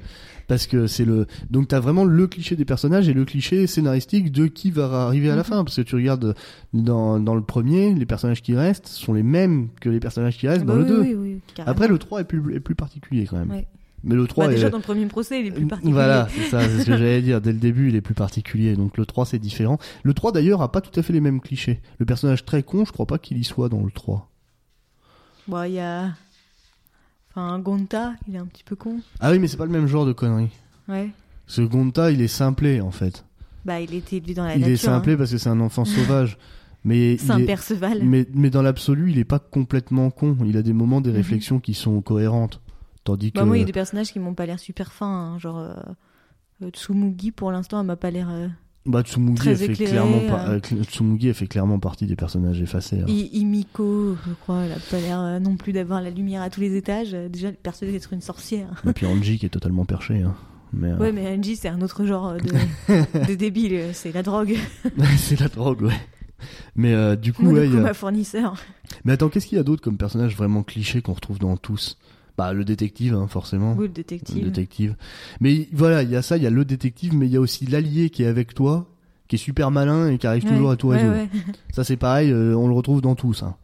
Parce que c'est le. Donc t'as vraiment le cliché des personnages et le cliché scénaristique de qui va arriver à la Mhm. fin. Parce que tu regardes dans, dans le premier, les personnages qui restent sont les mêmes que les personnages qui restent Ah bah dans oui, le 2. oui, oui. Après, le 3 est plus, est plus particulier quand même. Ouais. Mais le 3 Bah, est. déjà, dans le premier procès, il est plus particulier. Voilà, c'est ça, c'est ce que j'allais dire. Dès le début, il est plus particulier. Donc le 3, c'est différent. Le 3, d'ailleurs, a pas tout à fait les mêmes clichés. Le personnage très con, je crois pas qu'il y soit dans le 3. Bon, il y a. Enfin, Gonta, il est un petit peu con. Ah oui, mais c'est pas le même genre de connerie. Ouais. Ce Gonta, il est simplé, en fait. Bah, il était élevé dans la il nature. est simplé parce que c'est un enfant sauvage. Mais, hein. C'est un il est- Perceval. mais, mais dans l'absolu, il est pas complètement con. Il a des moments, des Mhm. réflexions qui sont cohérentes. Tandis que. Bah, moi, il y a des personnages qui m'ont pas l'air super fins. hein, Genre. Euh... euh, Tsumugi, pour l'instant, elle m'a pas l'air. euh, Bah, Tsumugi, elle fait clairement euh. Cl- Tsumugi, elle fait clairement partie des personnages effacés. hein. I- Imiko, je crois, elle a pas l'air euh, non plus d'avoir la lumière à tous les étages. Euh, Déjà, elle est persuadée d'être une sorcière. Et puis Anji qui est totalement perché. hein. Mais, euh, Ouais, mais Angie, c'est un autre genre de, de débile. C'est la drogue. c'est la drogue, ouais. Mais euh, du coup, ouais, il y Monokuma a... fournisseur. Mais attends, qu'est-ce qu'il y a d'autre comme personnage vraiment cliché qu'on retrouve dans tous? Bah, le détective, hein, forcément. Oui, le Le détective. détective. Mais voilà, il y a ça, il y a le détective, mais il y a aussi l'allié qui est avec toi, qui est super malin et qui arrive Ouais, toujours à tout résoudre. ouais. Ça, c'est pareil, euh, on le retrouve dans tous. Hein.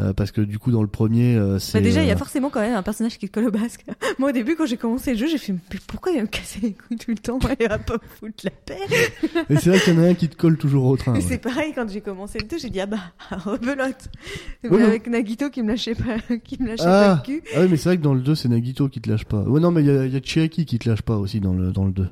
Euh, parce que du coup, dans le premier, euh, c'est. Bah déjà, il y a euh, forcément quand même un personnage qui te colle au basque. Moi, au début, quand j'ai commencé le jeu, j'ai fait mais pourquoi il va me casser les couilles tout le temps Il va pas me foutre la paix? Et c'est vrai qu'il y en a un qui te colle toujours au train. Ah, ouais. c'est pareil, quand j'ai commencé le 2, j'ai dit ah bah, rebelote. Avec Nagito qui me lâchait pas, qui me lâchait Ah. pas le cul. Ah oui, mais c'est vrai que dans le 2, c'est Nagito qui te lâche pas. Ouais, non, mais il y a, y a Chiaki qui te lâche pas aussi dans le, dans le 2.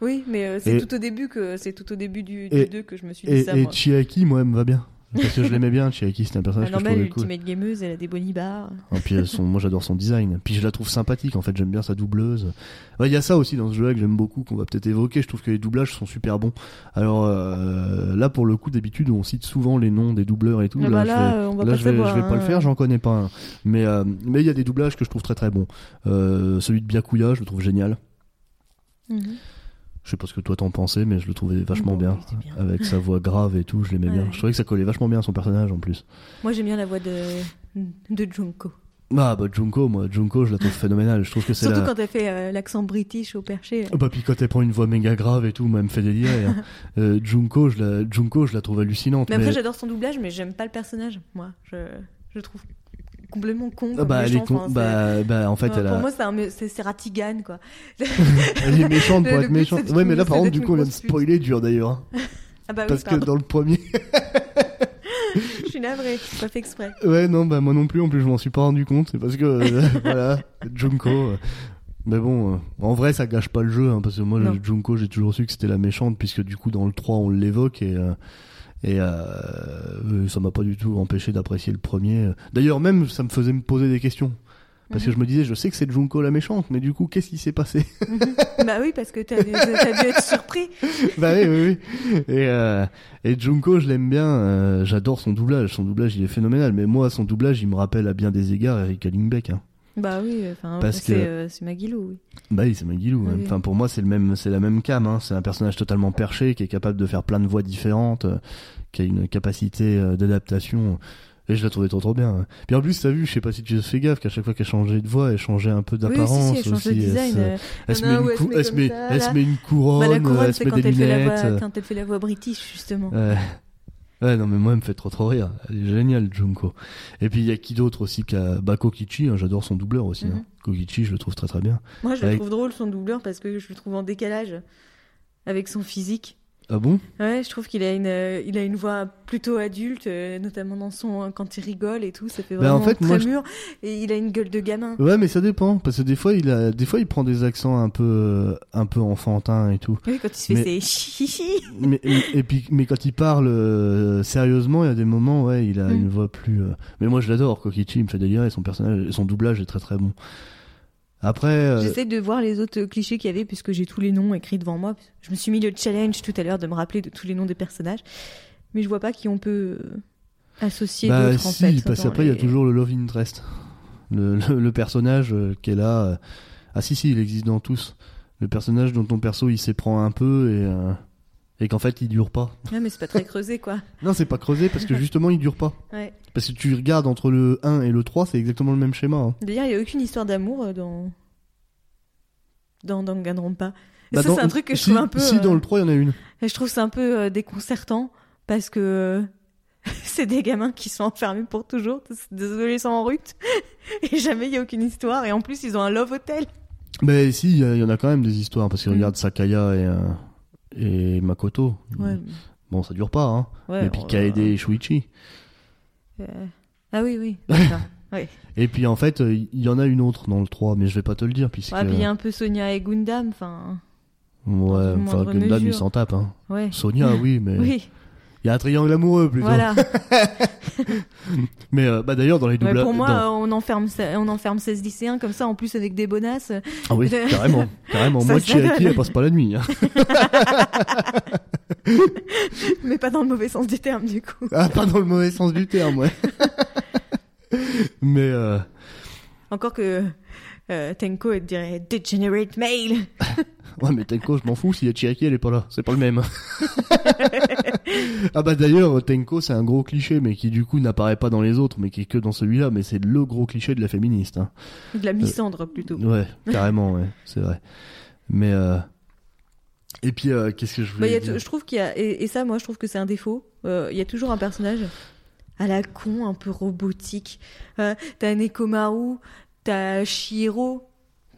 Oui, mais euh, c'est tout au début que c'est tout au début du, du Et- 2 que je me suis dit Et, ça. et moi. Chiaki, moi, elle me va bien. Parce que je l'aimais bien, Chiaki, c'était un Ah, personnage que je trouvais cool. l'ultimate gameuse, elle a des bonibars. Et puis elles sont- moi j'adore son design. Puis je la trouve sympathique en fait, j'aime bien sa doubleuse. Ouais, Il y a ça aussi dans ce jeu-là que j'aime beaucoup, qu'on va peut-être évoquer. Je trouve que les doublages sont super bons. Alors euh, là pour le coup d'habitude on cite souvent les noms des doubleurs et tout. Ah bah je là, vais- on va là, pas je vais, savoir, je vais pas le hein. faire, j'en connais pas un. Mais euh, mais il y a des doublages que je trouve très très bons. Euh, celui de Byakuya, je le trouve génial. Mhm. Je sais pas ce que toi t'en pensais, mais je le trouvais vachement Bon, bien. oui, c'était bien. Avec sa voix grave et tout, je l'aimais bien. Je trouvais que ça collait vachement bien à son personnage en plus. Moi, j'aime bien la voix de, de Junko. Ah bah Junko, moi Junko je la trouve phénoménale. Je trouve que c'est Surtout la... quand elle fait euh, l'accent british au perché. Ah Bah puis quand elle prend une voix méga grave et tout, moi, elle me fait délirer. hein. Euh, Junko, je la, Junko, je la trouve hallucinante. Mais après, mais- j'adore son doublage, mais j'aime pas le personnage, moi. Je, je trouve. Complètement con. Ah comme bah, elle est con. enfin, bah, bah, en fait, elle pour a. moi, c'est un c'est Ratigan, quoi. Elle est méchante pour Le- être méchante. Ouais, mais là, par contre, du coup, on vient de spoiler dur d'ailleurs. hein. Ah bah oui, Parce que dans le premier. Je suis navrée, pas fait exprès. Ouais, non, bah, moi non plus, en plus, je m'en suis pas rendu compte. C'est parce que, euh, voilà, Junko. euh, Mais bon, euh, en vrai, ça gâche pas le jeu, hein, parce que moi, Non. Junko, j'ai toujours su que c'était la méchante, puisque du coup, dans le 3, on l'évoque et. Et euh, ça m'a pas du tout empêché d'apprécier le premier. D'ailleurs, même, ça me faisait me poser des questions. Parce que Mhm. je me disais, je sais que c'est Junko la méchante, mais du coup, qu'est-ce qui s'est passé? Bah oui, parce que t'as dû, t'as dû être surpris. Bah oui, oui, oui. Et, euh, et Junko, je l'aime bien. euh, J'adore son doublage. Son doublage, il est phénoménal. Mais moi, son doublage, il me rappelle à bien des égards Erika Lingbeck. Hein. Bah oui, enfin, c'est euh, oui. Bah oui, c'est Magilou. hein. Oui. Enfin, pour moi, c'est le même, c'est la même cam. Hein. C'est un personnage totalement perché, qui est capable de faire plein de voix différentes, euh, qui a une capacité euh, d'adaptation. Et je la trouvais trop trop bien. hein. Puis en plus, t'as vu, je sais pas si tu te fais gaffe, qu'à chaque fois qu'elle changeait de voix, elle changeait un peu Oui, si, d'apparence si, aussi. de Elle design. se- Elle met un une où elle se cou- met elle se comme met- ça, elle là. se met une couronne, Bah, la euh, couronne, elle se met quand des elle, fait la lunettes. voix, quand elle fait la voix british, justement. Ouais. Non, mais moi, elle me fait trop trop rire. Elle est géniale, Junko. Et puis, il y a qui d'autre aussi qu'a... Bah, Kokichi, hein, j'adore son doubleur aussi. hein. Mhm. Kokichi, je le trouve très très bien. Moi, je le trouve drôle, son doubleur, parce que je le trouve en décalage avec son physique. Ah bon? Ouais, je trouve qu'il a une, euh, il a une voix plutôt adulte, euh, notamment dans son quand il rigole et tout, ça fait Bah, vraiment en fait, très moi, je- mûr. Et il a une gueule de gamin. Ouais, mais ça dépend. Parce que des fois, il a, des fois, il prend des accents un peu, euh, un peu enfantins et tout. Oui, quand il se fait ses chichi. mais, et puis, mais quand il parle euh, sérieusement, il y a des moments, ouais, il a Mm. une voix plus. euh, Mais moi, je l'adore. Kokichi, il me fait délirer. Son personnage, son doublage est très très bon. Après, euh, J'essaie de voir les autres clichés qu'il y avait puisque j'ai tous les noms écrits devant moi. Je me suis mis le challenge tout à l'heure de me rappeler de tous les noms des personnages, mais je vois pas qui on peut euh, associer bah d'autres en si, fait. parce qu'après, il y a toujours le love interest, le, le, le personnage euh, qui est là. Ah si, si, il existe dans tous. Le personnage dont ton perso il s'éprend un peu et et qu'en fait il dure pas. Ouais, mais c'est pas très creusé quoi. Non, c'est pas creusé parce que justement il dure pas. Ouais. Parce que tu regardes entre le 1 et le 3, c'est exactement le même schéma. hein. D'ailleurs, il y a aucune histoire d'amour euh, dans dans Danganronpa. Et Bah, ça, dans- c'est un truc que je si- trouve un peu. Si, euh, dans le 3, il y en a une. Et je trouve ça un peu euh, déconcertant parce que euh, c'est des gamins qui sont enfermés pour toujours, des adolescents en rut, et jamais il y a aucune histoire, et en plus ils ont un love hotel. Mais si, il y, a- il y en a quand même des histoires. Parce que Mm. regarde Sakaya et, euh, et Makoto. Ouais. Bon, ça dure pas, hein. ouais et puis on- Kaede et Shuichi. euh, Ah oui, oui. Et puis en fait, euh, il y en a une autre dans le 3, mais je vais pas te le dire. Puisque... Ouais, puis il y a un peu Sonia et Gundam, enfin. Ouais, enfin, Gundam, il mesure. s'en tape. Hein. Ouais. Sonia, oui, mais il y a un triangle amoureux plutôt. voilà. Mais euh, bah d'ailleurs, dans les Ouais, doublages. pour moi, dans- euh, on enferme, on enferme 16 lycéens comme ça, en plus avec des bonasses. Ah oui, de- carrément. carrément. Ça, Moi, donne. elle passe pas la nuit. Hein. mais pas dans le mauvais sens du terme, du coup. Ah, pas dans le mauvais sens du terme, ouais. mais euh, Encore que euh, Tenko, elle dirait Degenerate Male. ouais, mais Tenko, je m'en fous. Si y a Chiaki, elle est pas là. C'est pas le même. ah bah d'ailleurs, Tenko, c'est un gros cliché, mais qui du coup n'apparaît pas dans les autres, mais qui est que dans celui-là. Mais c'est le gros cliché de la féministe. Hein. De la misandre, plutôt. Ouais, carrément, ouais, c'est vrai. Mais euh... et puis euh, qu'est-ce que je Bah, voulais a dire je trouve qu'il y a et, et ça moi je trouve que c'est un défaut Euh, il y a toujours un personnage à la con un peu robotique euh, t'as Nekomaru t'as Shihiro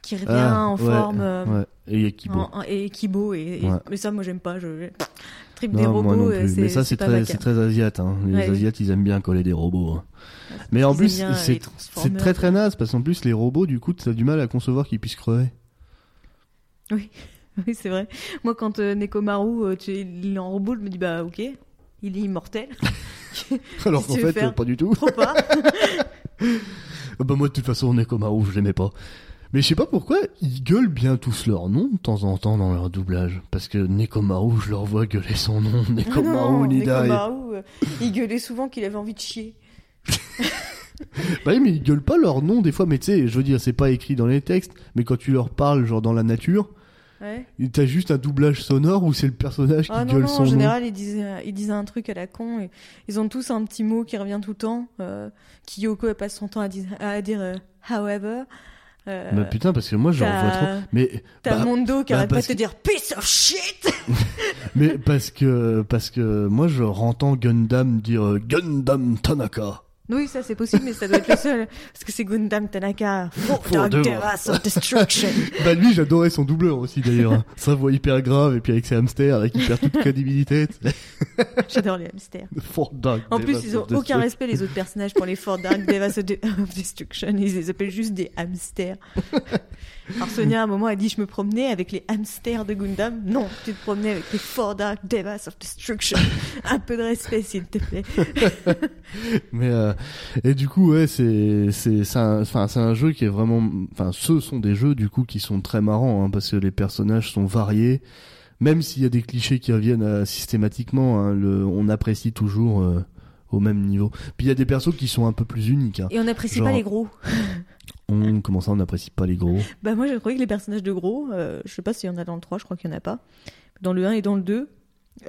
qui revient Ah, en ouais, forme euh, Ouais. Et Kibo. en- en- et Kibo et, et- Ouais. mais ça moi j'aime pas je trip Non, des moi robots non euh, plus. Mais ça, c'est très, très asiate. Hein. Les Ouais, oui. asiates, ils aiment bien coller des robots. hein. Mais en plus, c'est très très naze parce qu'en plus, les robots, du coup, t'as du mal à concevoir qu'ils puissent crever. oui c'est vrai moi quand euh, Nekomaru euh, tu, il est en robot je me dis bah ok il est immortel Alors qu'en fait, euh, pas du tout. trop pas Ah Bah moi, de toute façon, un je l'aimais pas. Mais je sais pas pourquoi, ils gueulent bien tous leur nom de temps en temps dans leur doublage. Parce que Nekomaru, je leur vois gueuler son nom. Ah Nekomaru non, Nida. et- Nekomaru, euh, il gueulait souvent qu'il avait envie de chier Bah oui, mais ils gueulent pas leur nom des fois. Mais tu sais, je veux dire, c'est pas écrit dans les textes. Mais quand tu leur parles, genre dans la nature, ouais t'as juste un doublage sonore où c'est le personnage qui Ah gueule non, son en nom. général, ils disent, euh, ils disent un truc à la con. Et ils ont tous un petit mot qui revient tout le temps. Euh, elle passe son temps à, dire- à dire euh, however. Euh, Bah putain, parce que moi, j'en vois trop. Mais, t'as bah, Mondo qui bah, arrête pas de te dire piece of shit mais parce que, parce que moi, je entends Gundam dire euh, Gundam Tanaka. Oui, ça c'est possible, mais ça doit être le seul. Parce que c'est Gundam Tanaka. Four Four Dark Devils. Devas of Destruction. Bah lui, j'adorais son doubleur aussi d'ailleurs. Sa voix hyper grave et puis avec ses hamsters, là, qui perd toute crédibilité. J'adore les hamsters. Fort Dark En plus, ils ont aucun respect, les autres personnages, pour les Four Dark Devas of De- of Destruction. Ils les appellent juste des hamsters. Alors Sonia, à un moment, a dit Je me promenais avec les hamsters de Gundam. Non, tu te promenais avec les Four Dark Devas of Destruction. Un peu de respect, s'il te plaît. Mais euh, et du coup ouais c'est c'est enfin c'est un jeu qui est vraiment enfin ce sont des jeux du coup qui sont très marrants hein, parce que les personnages sont variés même s'il y a des clichés qui reviennent euh, systématiquement hein, le on apprécie toujours euh, au même niveau puis il y a des persos qui sont un peu plus uniques hein. Et on n'apprécie Genre- pas les gros. on comment ça on n'apprécie pas les gros? Bah moi j'ai trouvé que les personnages de gros, euh, je sais pas s'il y en a dans le 3, je crois qu'il y en a pas. Dans le 1 et dans le 2,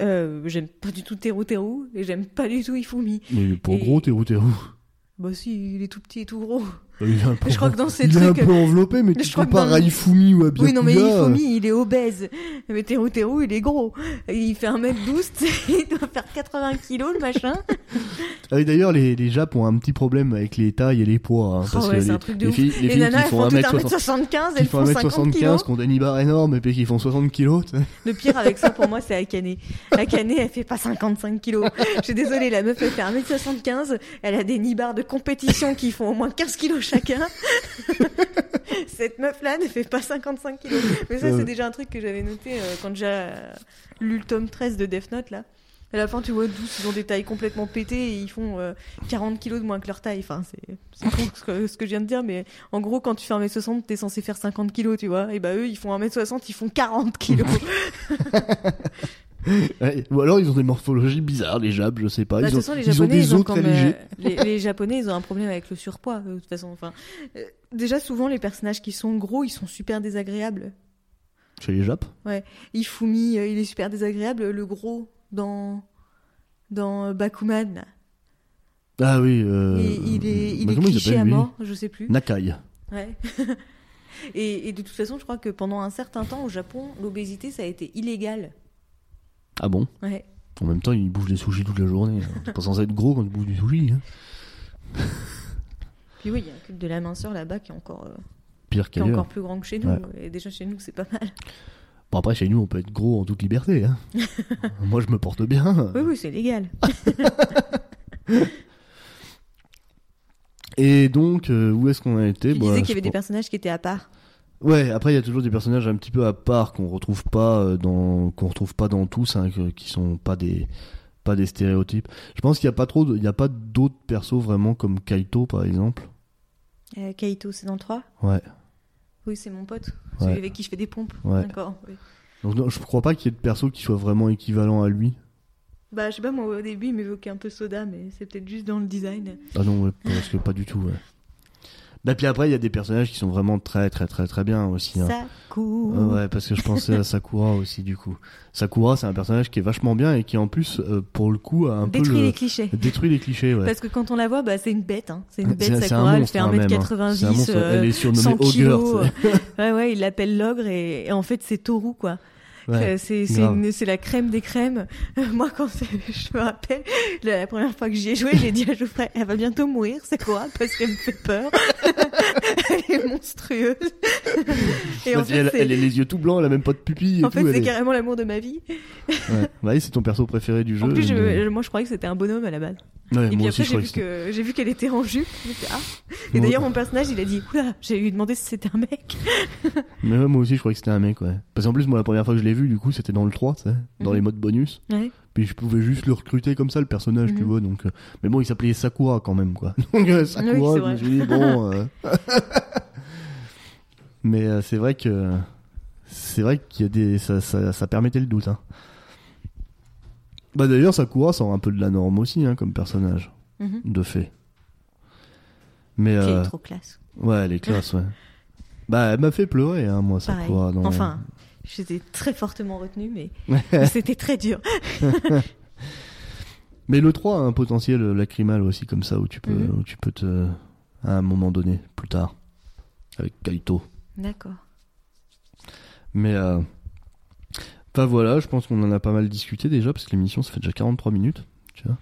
euh, j'aime pas du tout Teru Teru et j'aime pas du tout Ifumi. mais pour Et- gros t'es où t'es où Bah si, il est tout petit et tout gros. il est un peu, Je crois que dans ces il est un trucs- peu enveloppé mais Je tu crois que compares dans- à Ifumi ou à Byakuya Oui non mais euh, Ifumi il est obèse. Mais Teru Teru il est gros. Il fait 1m12, il doit faire 80 kilos le machin. Ah oui, d'ailleurs, les, les Japs ont un petit problème avec les tailles et les poids. hein, Oh parce ouais, que les, un truc de les filles, les Les filles nanas qui elles font font toutes 1m60, 1m75, qui elles font font 50 kilos. 1m75, qui ont des nibards énormes et puis qui font 60 kilos. Le pire avec ça pour moi c'est Akane. Akane elle fait pas 55 kilos. Je suis désolée, la meuf elle fait 1m75, elle a des nibards de compétition qui font au moins 15 kilos chacun. Cette meuf là ne fait pas 55 kilos. Mais ça Ouais. c'est déjà un truc que j'avais noté euh, quand j'ai euh, lu le tome 13 de Death Note là. À la fin, tu vois ils ont des tailles complètement pétées et ils font euh, 40 kilos de moins que leur taille. Enfin, c'est ce que, ce que je viens de dire, mais en gros, quand tu fais 1m60, t'es censé faire 50 kilos, tu vois. Et bah, eux, ils font 1m60, ils font 40 kilos. Ouais, Ou alors ils ont des morphologies bizarres, les Japs, je sais pas. Bah, Ils de ont, toute façon, les ils ont des ils ont os très euh, légers. les, les Japonais, ils ont un problème avec le surpoids, de toute façon. Enfin, euh, déjà, souvent, les personnages qui sont gros, ils sont super désagréables. Chez les Japs? Ifumi, euh, il est super désagréable. Le gros, dans, dans Bakuman. Ah oui. Euh... il, il est, il bah, est il cliché à mort, je sais plus. Nakai. Ouais. et, et de toute façon, je crois que pendant un certain temps, au Japon, l'obésité, ça a été illégal. Ah bon? Ouais. En même temps, ils bouffent des sushis toute la journée. T'es pas censé être gros quand tu bouffes du sushi. Hein. Puis oui, il y a un culte de la minceur là-bas qui est encore, euh, Pire qui est encore plus grand que chez nous. Ouais. Et déjà, chez nous, c'est pas mal. Bon après, chez nous, on peut être gros en toute liberté. Hein. Moi, je me porte bien. Oui, oui, c'est légal. Et donc, euh, où est-ce qu'on a été? Tu Bah, disais qu'il y avait des personnages qui étaient à part. Ouais, après il y a toujours des personnages un petit peu à part qu'on retrouve pas euh, dans qu'on retrouve pas dans tous hein, qui sont pas des pas des stéréotypes. Je pense qu'il y a pas trop de- il y a pas d'autres persos vraiment comme Kaito par exemple. Euh, Kaito, c'est dans le 3 Ouais. Oui, c'est mon pote. Ouais. Celui avec qui je fais des pompes. Ouais. D'accord. oui. Donc non, je crois pas qu'il y ait de persos qui soient vraiment équivalents à lui. Bah, je sais pas, moi, au début, il m'évoquait un peu Soda, mais c'est peut-être juste dans le design. Ah non, ouais, parce que pas du tout. Ouais. Bah puis après il y a des personnages qui sont vraiment très très très très bien aussi. Hein. Sakura. Euh, ouais, parce que je pensais à Sakura aussi du coup. Sakura, c'est un personnage qui est vachement bien et qui en plus, euh, pour le coup, a un Détruit peu le... les clichés. détruit les clichés. Ouais. Parce que quand on la voit, bah, c'est une bête. Hein. C'est une bête, Sakura. un Elle monstre, fait hein, même, hein. 1m90, C'est un euh, Elle est 100 surnommée Ogre. ouais, ouais, il l'appelle l'ogre et, et en fait, c'est Toru, quoi. Ouais. Euh, C'est la crème des crèmes. Euh, Moi, quand je me rappelle, la, la première fois que j'y ai joué, j'ai dit à Geoffrey, elle va bientôt mourir, c'est quoi Parce qu'elle me fait peur. elle est monstrueuse. et en Vas-y, fait, elle, elle a les yeux tout blancs, elle a même pas de pupille et en tout. fait, c'est est- carrément l'amour de ma vie. Ouais. Bah c'est ton perso préféré du jeu. En plus, je- mais- moi, je croyais que c'était un bonhomme à la base. Ouais, Et puis moi après, j'ai vu que c'est- que j'ai vu qu'elle était en jupe. Ah. Et d'ailleurs, mon personnage, il a dit, oula, j'ai lui demandé si c'était un mec. Mais ouais, moi aussi, je croyais que c'était un mec, ouais. Parce qu'en plus, moi, la première fois que je l'ai vu, du coup, c'était dans le 3, tu sais, dans Mhm. les modes bonus. Ouais. Puis je pouvais juste le recruter comme ça, le personnage, tu Mhm. vois. Donc, euh, mais bon, il s'appelait Sakura quand même, quoi. Donc euh, Sakura, Oui, je me suis dit bon. euh, mais euh, c'est vrai que c'est vrai qu'il y a des ça, ça, ça permettait le doute. Hein. Bah d'ailleurs, Sakura sort un peu de la norme aussi, hein, comme personnage, Mhm. de fait. Mais euh, est trop classe. ouais, elle est classe, ouais. Bah, elle m'a fait pleurer, hein, moi. Sakura. Dans... Enfin, j'étais très fortement retenue, mais, mais c'était très dur. Mais le 3 a un potentiel lacrymal aussi comme ça où tu peux Mhm. où tu peux te à un moment donné plus tard avec Kaito. D'accord. Mais euh, enfin voilà, je pense qu'on en a pas mal discuté déjà parce que l'émission ça fait déjà 43 minutes, tu vois.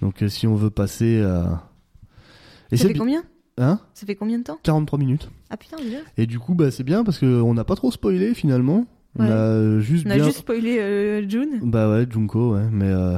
Donc euh, si on veut passer à Et Ça fait bi- combien? Hein? Ça fait combien de temps? 43 minutes. Ah putain, Et du coup, bah, c'est bien parce que on n'a pas trop spoilé finalement. On a euh, juste On a bien. juste spoilé euh, June. Bah ouais, Junko, ouais. Mais, euh,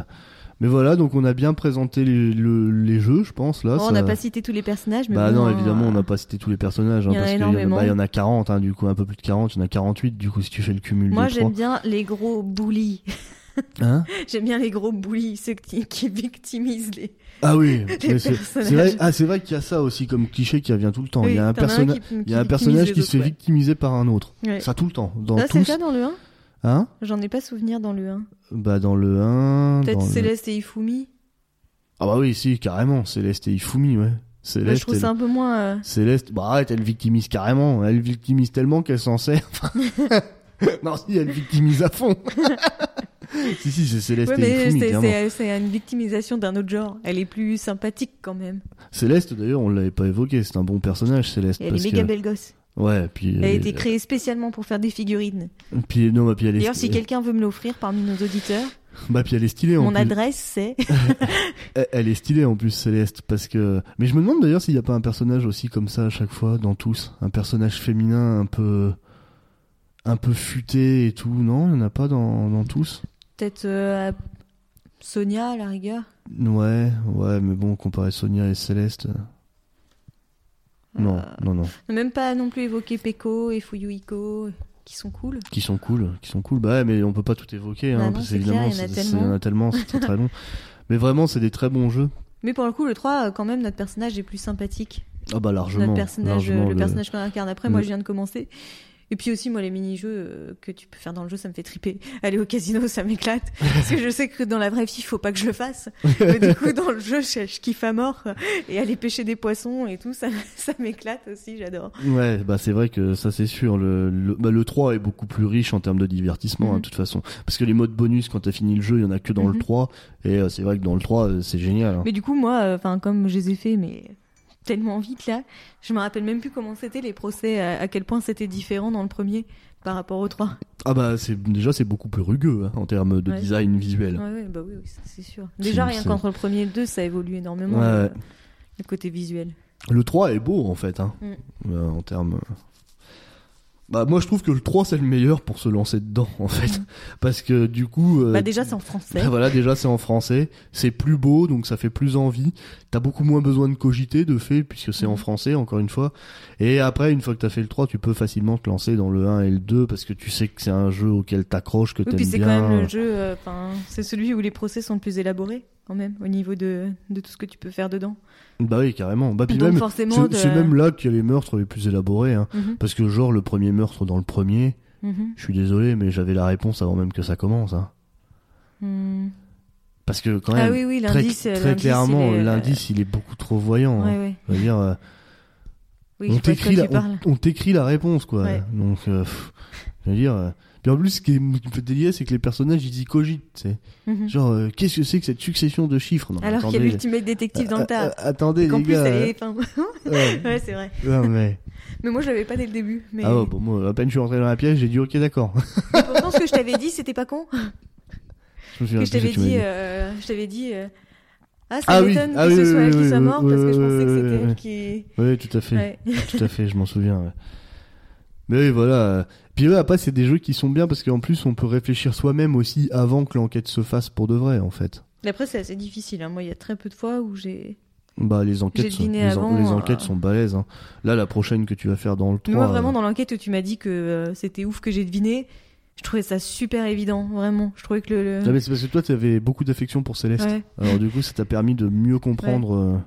mais voilà, donc on a bien présenté les, le- les jeux, je pense. Là, Bon, on n'a pas cité tous les personnages, mais Bah bon, non, euh, évidemment, on n'a pas cité tous les personnages. hein, il y en a y, en a- énormément. bah, il y en a 40, hein, du coup, un peu plus de 40. Il y en a 48, du coup, si tu fais le cumul Moi, j'aime bien les gros bullies. Hein J'aime bien les gros bullies, ceux qui, qui victimisent les. ah oui, c'est vrai, ah, c'est vrai qu'il y a ça aussi comme cliché qui revient tout le temps. il y a un, qui- y a un personnage qui se fait ouais. victimiser par un autre. Ouais. Ça tout le temps. Dans Ah, c'est tous. cas dans le 1 Hein? J'en ai pas souvenir dans le 1. Bah dans le 1. Peut-être le- Céleste et Ifumi. Ah bah oui, si, carrément. Céleste et Ifumi, ouais. Céleste, je trouve elle- ça un peu moins. euh, Céleste, bah arrête, elle victimise carrément. Elle victimise tellement qu'elle s'en sert. non, si, elle victimise à fond. si, si, c'est Céleste Ouais, mais c'est- clairement. c'est c'est une victimisation d'un autre genre. Elle est plus sympathique quand même. Céleste, d'ailleurs, on l'avait pas évoqué. C'est un bon personnage, Céleste. Et elle est méga que... belle gosse. Ouais, puis. Elle a été créée spécialement pour faire des figurines. Puis, non, bah, puis elle est... D'ailleurs, si quelqu'un veut me l'offrir parmi nos auditeurs, Bah, puis elle est stylée en mon plus. adresse c'est. Elle, elle est stylée en plus, Céleste, parce que. Mais je me demande d'ailleurs s'il n'y a pas un personnage aussi comme ça à chaque fois dans tous, un personnage féminin un peu, un peu futé et tout. Non, il n'y en a pas dans, dans tous? Peut-être euh, Sonia à la rigueur? Ouais, ouais, mais bon, comparé Sonia et Céleste. euh, Non, Euh, non, non. on n'a Même pas non plus évoqué Peko et Fuyuhiko, qui sont cool. Qui sont cool, qui sont cool. Bah ouais, mais on peut pas tout évoquer, Bah hein, non, parce clair, il y en a tellement. c'est très très long. Mais vraiment, c'est des très bons jeux. Mais pour le coup, le 3, euh, quand même, notre personnage est plus sympathique. Ah bah largement. notre personnage, largement, le, personnage qu'on incarne après, le- moi je viens de commencer. Et puis aussi, moi, les mini-jeux euh, que tu peux faire dans le jeu, ça me fait triper. Aller au casino, ça m'éclate. parce que je sais que dans la vraie vie, il faut pas que je le fasse. Mais du coup, dans le jeu, je, je kiffe à mort. Et aller pêcher des poissons et tout, ça, ça m'éclate aussi, j'adore. Ouais, bah c'est vrai que ça c'est sûr. Le, le, bah, le 3 est beaucoup plus riche en termes de divertissement, hein, Mhm. de toute façon. Parce que les modes bonus, quand t'as fini le jeu, il y en a que dans le Mhm. 3. Et euh, c'est vrai que dans le 3, euh, c'est génial. hein. Mais du coup, moi, enfin, comme je les ai fait, mais tellement vite là, je me rappelle même plus comment c'était les procès, à, à quel point c'était différent dans le premier par rapport au 3. Ah bah c'est déjà c'est beaucoup plus rugueux hein, en termes de Ouais. design visuel. Ouais, ouais, bah oui, oui, c'est sûr. Déjà, rien qu'entre le premier et le 2, ça évolue énormément. Le, le côté visuel. Le 3 est beau en fait, hein, Mm. euh, en termes. Bah moi je trouve que le 3 c'est le meilleur pour se lancer dedans en fait, parce que du coup. euh, Bah déjà, c'est en français. Bah voilà, déjà c'est en français, c'est plus beau, donc ça fait plus envie. T'as beaucoup moins besoin de cogiter de fait, puisque c'est en Mhm. français, encore une fois. Et après, une fois que t'as fait le 3, tu peux facilement te lancer dans le 1 et le 2, parce que tu sais que c'est un jeu auquel t'accroches, que Oui, t'aimes puis c'est bien. quand même le jeu, euh, c'est celui où les procès sont le plus élaborés, quand même, au niveau de, de tout ce que tu peux faire dedans. Bah oui, carrément. Bah puis Donc même, forcément, c'est de- même là qu'il y a les meurtres les plus élaborés, hein. Mhm, Parce que genre, le premier meurtre dans le premier, mhm, je suis désolé, mais j'avais la réponse avant même que ça commence, hein. mhm. Parce que quand Ah même, oui, oui, très, très clairement, euh, l'indice, il est beaucoup trop voyant. hein. Ouais, ouais. Je veux dire, euh, Oui, on t'écrit la, on, on réponse quoi. Ouais. Donc euh, pff, je veux dire puis en plus ce qui, me fait délire c'est que les personnages ils y cogitent. Mhm. Genre euh, qu'est-ce que c'est que cette succession de chiffres Non, Alors qu'il y a l'ultimate détective dans euh, le tas. euh, attendez les plus, gars. elle est. euh, enfin, ouais. ouais, c'est vrai. Mais Mais moi, je l'avais pas dès le début. Mais, ah ouais, bon moi à peine je suis rentré dans la pièce, j'ai dit OK d'accord. mais pourtant, ce que je t'avais dit, c'était pas con. je me Que je t'avais dit, euh, je t'avais dit. euh, Ah, ça Ah oui, m'étonne ah que oui, ce oui, soit elle oui, qui soit oui, morte oui, parce que je oui, pensais que oui, c'était oui. elle qui. Oui, tout à fait. Tout à fait, je m'en souviens. Mais oui, voilà. Puis ouais, après, c'est des jeux qui sont bien parce qu'en plus, on peut réfléchir soi-même aussi avant que l'enquête se fasse pour de vrai, en fait. Mais Après, c'est assez difficile. hein. Moi, il y a très peu de fois où j'ai. Bah, les enquêtes, sont, les, en- euh, sont balèzes. hein. Là, la prochaine que tu vas faire dans le 3. Mais moi, vraiment, euh, dans l'enquête où tu m'as dit que euh, c'était ouf que j'ai deviné, je trouvais ça super évident, vraiment. Je trouvais que le. le- ah, mais c'est parce que toi, tu avais beaucoup d'affection pour Céleste. Ouais. Alors, du coup, ça t'a permis de mieux comprendre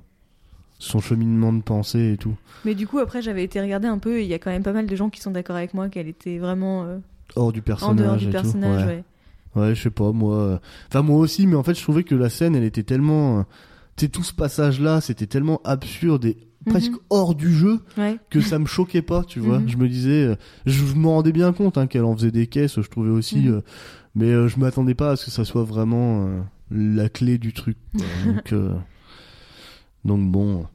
son cheminement de pensée et tout. Mais du coup, après, j'avais été regarder un peu et il y a quand même pas mal de gens qui sont d'accord avec moi qu'elle était vraiment euh, Hors du en personnage. dehors du et tout. personnage. Ouais. ouais. Ouais, je sais pas, moi. euh, Enfin, moi aussi, mais en fait, je trouvais que la scène, elle était tellement. euh, Tu sais, tout ce passage-là, c'était tellement absurde et presque Mhm. hors du jeu Ouais. que ça me choquait pas, tu vois. Mhm. Je me disais. Je, m'en rendais bien compte hein, qu'elle en faisait des caisses, je trouvais aussi. Mhm. euh, mais euh, je m'attendais pas à ce que ça soit vraiment euh, la clé du truc. quoi. donc, donc, bon.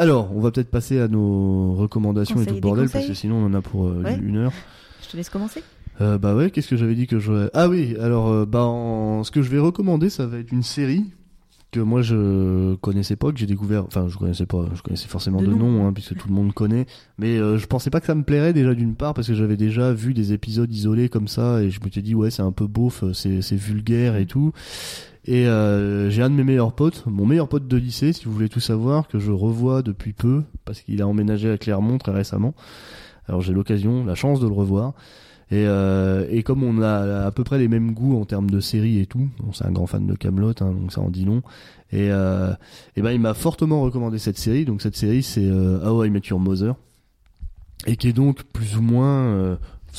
Alors, on va peut-être passer à nos recommandations et tout le bordel, parce que sinon on en a pour euh, Ouais. une heure. Je te laisse commencer. Euh, bah ouais, qu'est-ce que j'avais dit que je... Ah oui, alors euh, bah en- ce que je vais recommander, ça va être une série que moi je connaissais pas, que j'ai découvert. Enfin, je connaissais pas, je connaissais forcément De de, nom. hein, puisque tout le monde connaît. Mais euh, je pensais pas que ça me plairait déjà d'une part parce que j'avais déjà vu des épisodes isolés comme ça et je me suis dit ouais c'est un peu beauf, c'est vulgaire et tout. Et euh, j'ai un de mes meilleurs potes, mon meilleur pote de lycée, si vous voulez tout savoir, que je revois depuis peu parce qu'il a emménagé à Clermont très récemment. Alors j'ai l'occasion, la chance de le revoir. Et, euh, et comme on a à peu près les mêmes goûts en termes de séries et tout, bon, c'est un grand fan de Camelot, hein, donc ça en dit long. Et, euh, et ben il m'a fortement recommandé cette série. Donc cette série c'est euh, How I Met Your Mother et qui est donc plus ou moins euh,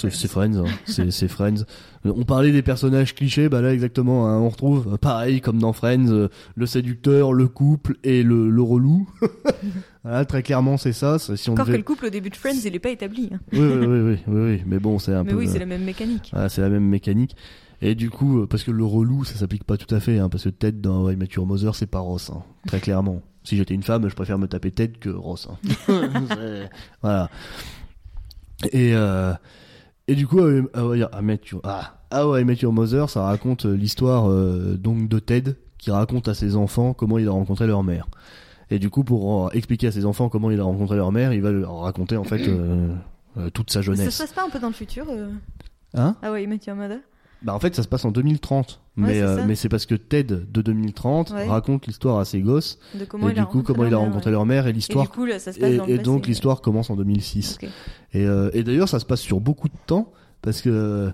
c'est Friends, hein. c'est Friends. On parlait des personnages clichés, bah là exactement, hein, on retrouve euh, pareil comme dans Friends, euh, le séducteur, le couple et le, le relou. voilà, très clairement c'est ça. Si on Encore que le couple au début de Friends, il est pas établi. hein. oui, oui, oui, oui, oui, oui, mais bon c'est un Mais peu. oui, euh, c'est la même mécanique. voilà, c'est la même mécanique. Et du coup, parce que le relou, ça s'applique pas tout à fait, hein, parce que Ted dans I Met Your Mother, c'est pas Ross, hein, très clairement. Si j'étais une femme, je préfère me taper Ted que Ross. hein. Voilà. Et, euh, et du coup, euh, How I Met Your, ah, Met Your Mother, ça raconte euh, l'histoire euh, donc de Ted qui raconte à ses enfants comment il a rencontré leur mère. Et du coup, pour expliquer à ses enfants comment il a rencontré leur mère, il va leur raconter en fait euh, euh, toute sa Ça jeunesse. se passe pas un peu dans le futur euh... Hein? Ah ouais, Met Your Mother Bah en fait ça se passe en 2030. Ouais, mais c'est euh, mais c'est parce que Ted de 2030 Ouais. raconte l'histoire à ses gosses De comment et il du a coup rencontré comment il a leur mère, rencontré ouais. leur mère et Et l'histoire du coup, là, ça se passe et, dans le et donc l'histoire commence en 2006. Ok. Et, euh, et d'ailleurs ça se passe sur beaucoup de temps parce que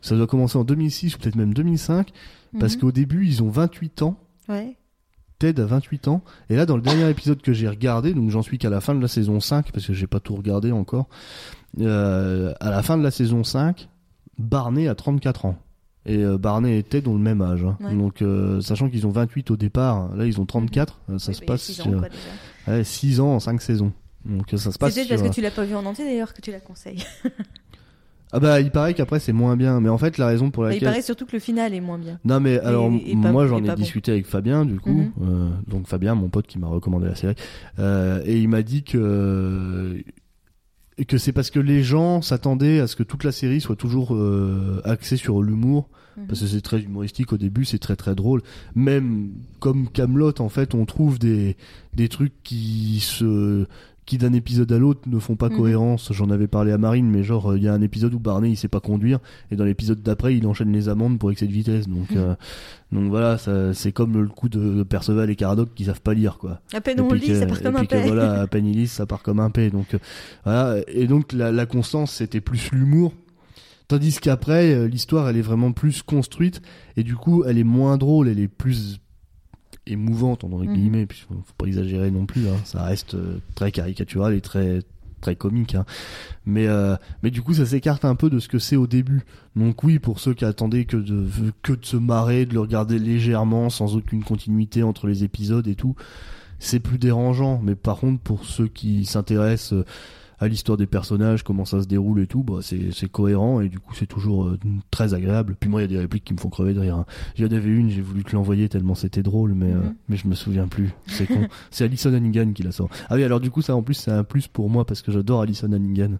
ça doit commencer en 2006 ou peut-être même 2005 parce Mhm. qu'au début ils ont 28 ans. Ouais. Ted a 28 ans et là dans le dernier épisode que j'ai regardé donc j'en suis qu'à la fin de la saison 5 parce que j'ai pas tout regardé encore euh, à la fin de la saison 5 Barney a 34 ans et euh, Barney et Ted ont le même âge hein. Ouais. donc euh, sachant qu'ils ont 28 au départ là ils ont 34 euh, ça se bah, il passe six ans, sur quoi, déjà. 6 ans en 5 saisons donc euh, ça se passe C'est peut-être sur, parce que tu l'as pas vu en entier d'ailleurs que tu la conseilles. ah bah il paraît qu'après c'est moins bien mais en fait la raison pour Bah, il laquelle paraît surtout que le final est moins bien. Non mais alors et pas- moi j'en et ai pas bon. discuté avec Fabien du coup, Mhm. euh, donc Fabien mon pote qui m'a recommandé la série euh, et il m'a dit que que c'est parce que les gens s'attendaient à ce que toute la série soit toujours euh, axée sur l'humour Mhm. parce que c'est très humoristique au début, c'est très très drôle. Même comme Camelot en fait, on trouve des des trucs qui se qui d'un épisode à l'autre ne font pas Mhm. cohérence. J'en avais parlé à Marine, mais genre il y a un épisode où Barney il sait pas conduire et dans l'épisode d'après il enchaîne les amendes pour excès de vitesse. Donc Mhm. euh, donc voilà, ça c'est comme le coup de Perceval et Caradoc qui savent pas lire quoi. À peine on lit, ça part comme un paix. voilà, à peine il lise, ça part comme un P. Donc euh, voilà, et donc la, la constance c'était plus l'humour. Tandis qu'après, euh, l'histoire, elle est vraiment plus construite, et du coup, elle est moins drôle, elle est plus émouvante, entre Mhm. guillemets, puis faut faut pas exagérer non plus, hein. ça reste euh, très caricatural et très très comique. hein. Mais, euh, mais du coup, ça s'écarte un peu de ce que c'est au début. Donc oui, pour ceux qui attendaient que de, que de se marrer, de le regarder légèrement, sans aucune continuité entre les épisodes et tout, c'est plus dérangeant. Mais par contre, pour ceux qui s'intéressent euh, à l'histoire des personnages, comment ça se déroule et tout, bah c'est c'est cohérent et du coup c'est toujours euh, très agréable. Puis moi il y a des répliques qui me font crever de rire. hein. Il y en avait une, j'ai voulu te l'envoyer tellement c'était drôle, mais euh, Mhm. mais je me souviens plus. C'est con. c'est Alison Hannigan qui la sort. Ah oui alors du coup ça en plus c'est un plus pour moi parce que j'adore Alison Hannigan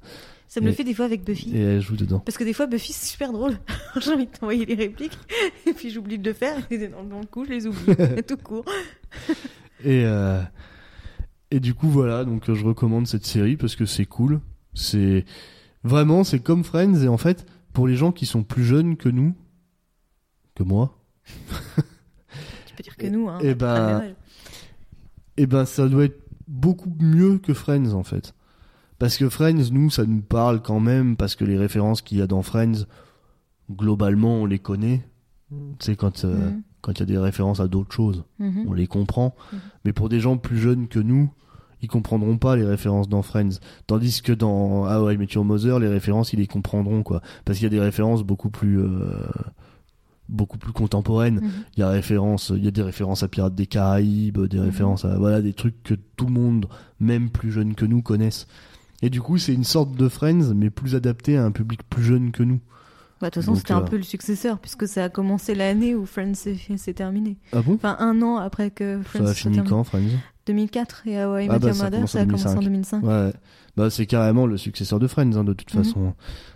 Ça me le fait des fois avec Buffy. et elle joue dedans. Parce que des fois, Buffy, c'est super drôle. J'ai envie de t'envoyer les répliques, et puis j'oublie de le faire, et dans le coup, je les oublie. tout court. Et euh, et du coup voilà donc euh, je recommande cette série parce que c'est cool. C'est vraiment c'est comme Friends et en fait pour les gens qui sont plus jeunes que nous que moi Tu peux dire que nous, hein. Eh a pas ben, même âge. eh ben ça doit être beaucoup mieux que Friends en fait. Parce que Friends, nous, ça nous parle quand même, parce que les références qu'il y a dans Friends, globalement, on les connaît. C'est quand euh, Mhm. Quand il y a des références à d'autres choses, Mhm. on les comprend. Mhm. Mais pour des gens plus jeunes que nous, ils comprendront pas les références dans Friends. Tandis que dans How I Met Your Mother, les références, ils les comprendront quoi. Parce qu'il y a des références beaucoup plus euh, beaucoup plus contemporaines. Mhm. Il y a référence, il y a des références à Pirates des Caraïbes, des références à voilà des trucs que tout le monde, même plus jeune que nous, connaissent. Et du coup, c'est une sorte de Friends, mais plus adapté à un public plus jeune que nous. Bah, de toute façon, c'était un euh, peu le successeur, puisque ça a commencé l'année où Friends s'est s'est terminé. Ah bon? Enfin, un an après que Ça Friends fini terminé. quand, Friends? 2004, et How I Ah bah, ça Mother, a commencé en 2005. 2005. Ouais. Bah, c'est carrément le successeur de Friends, hein, de toute Mhm. façon.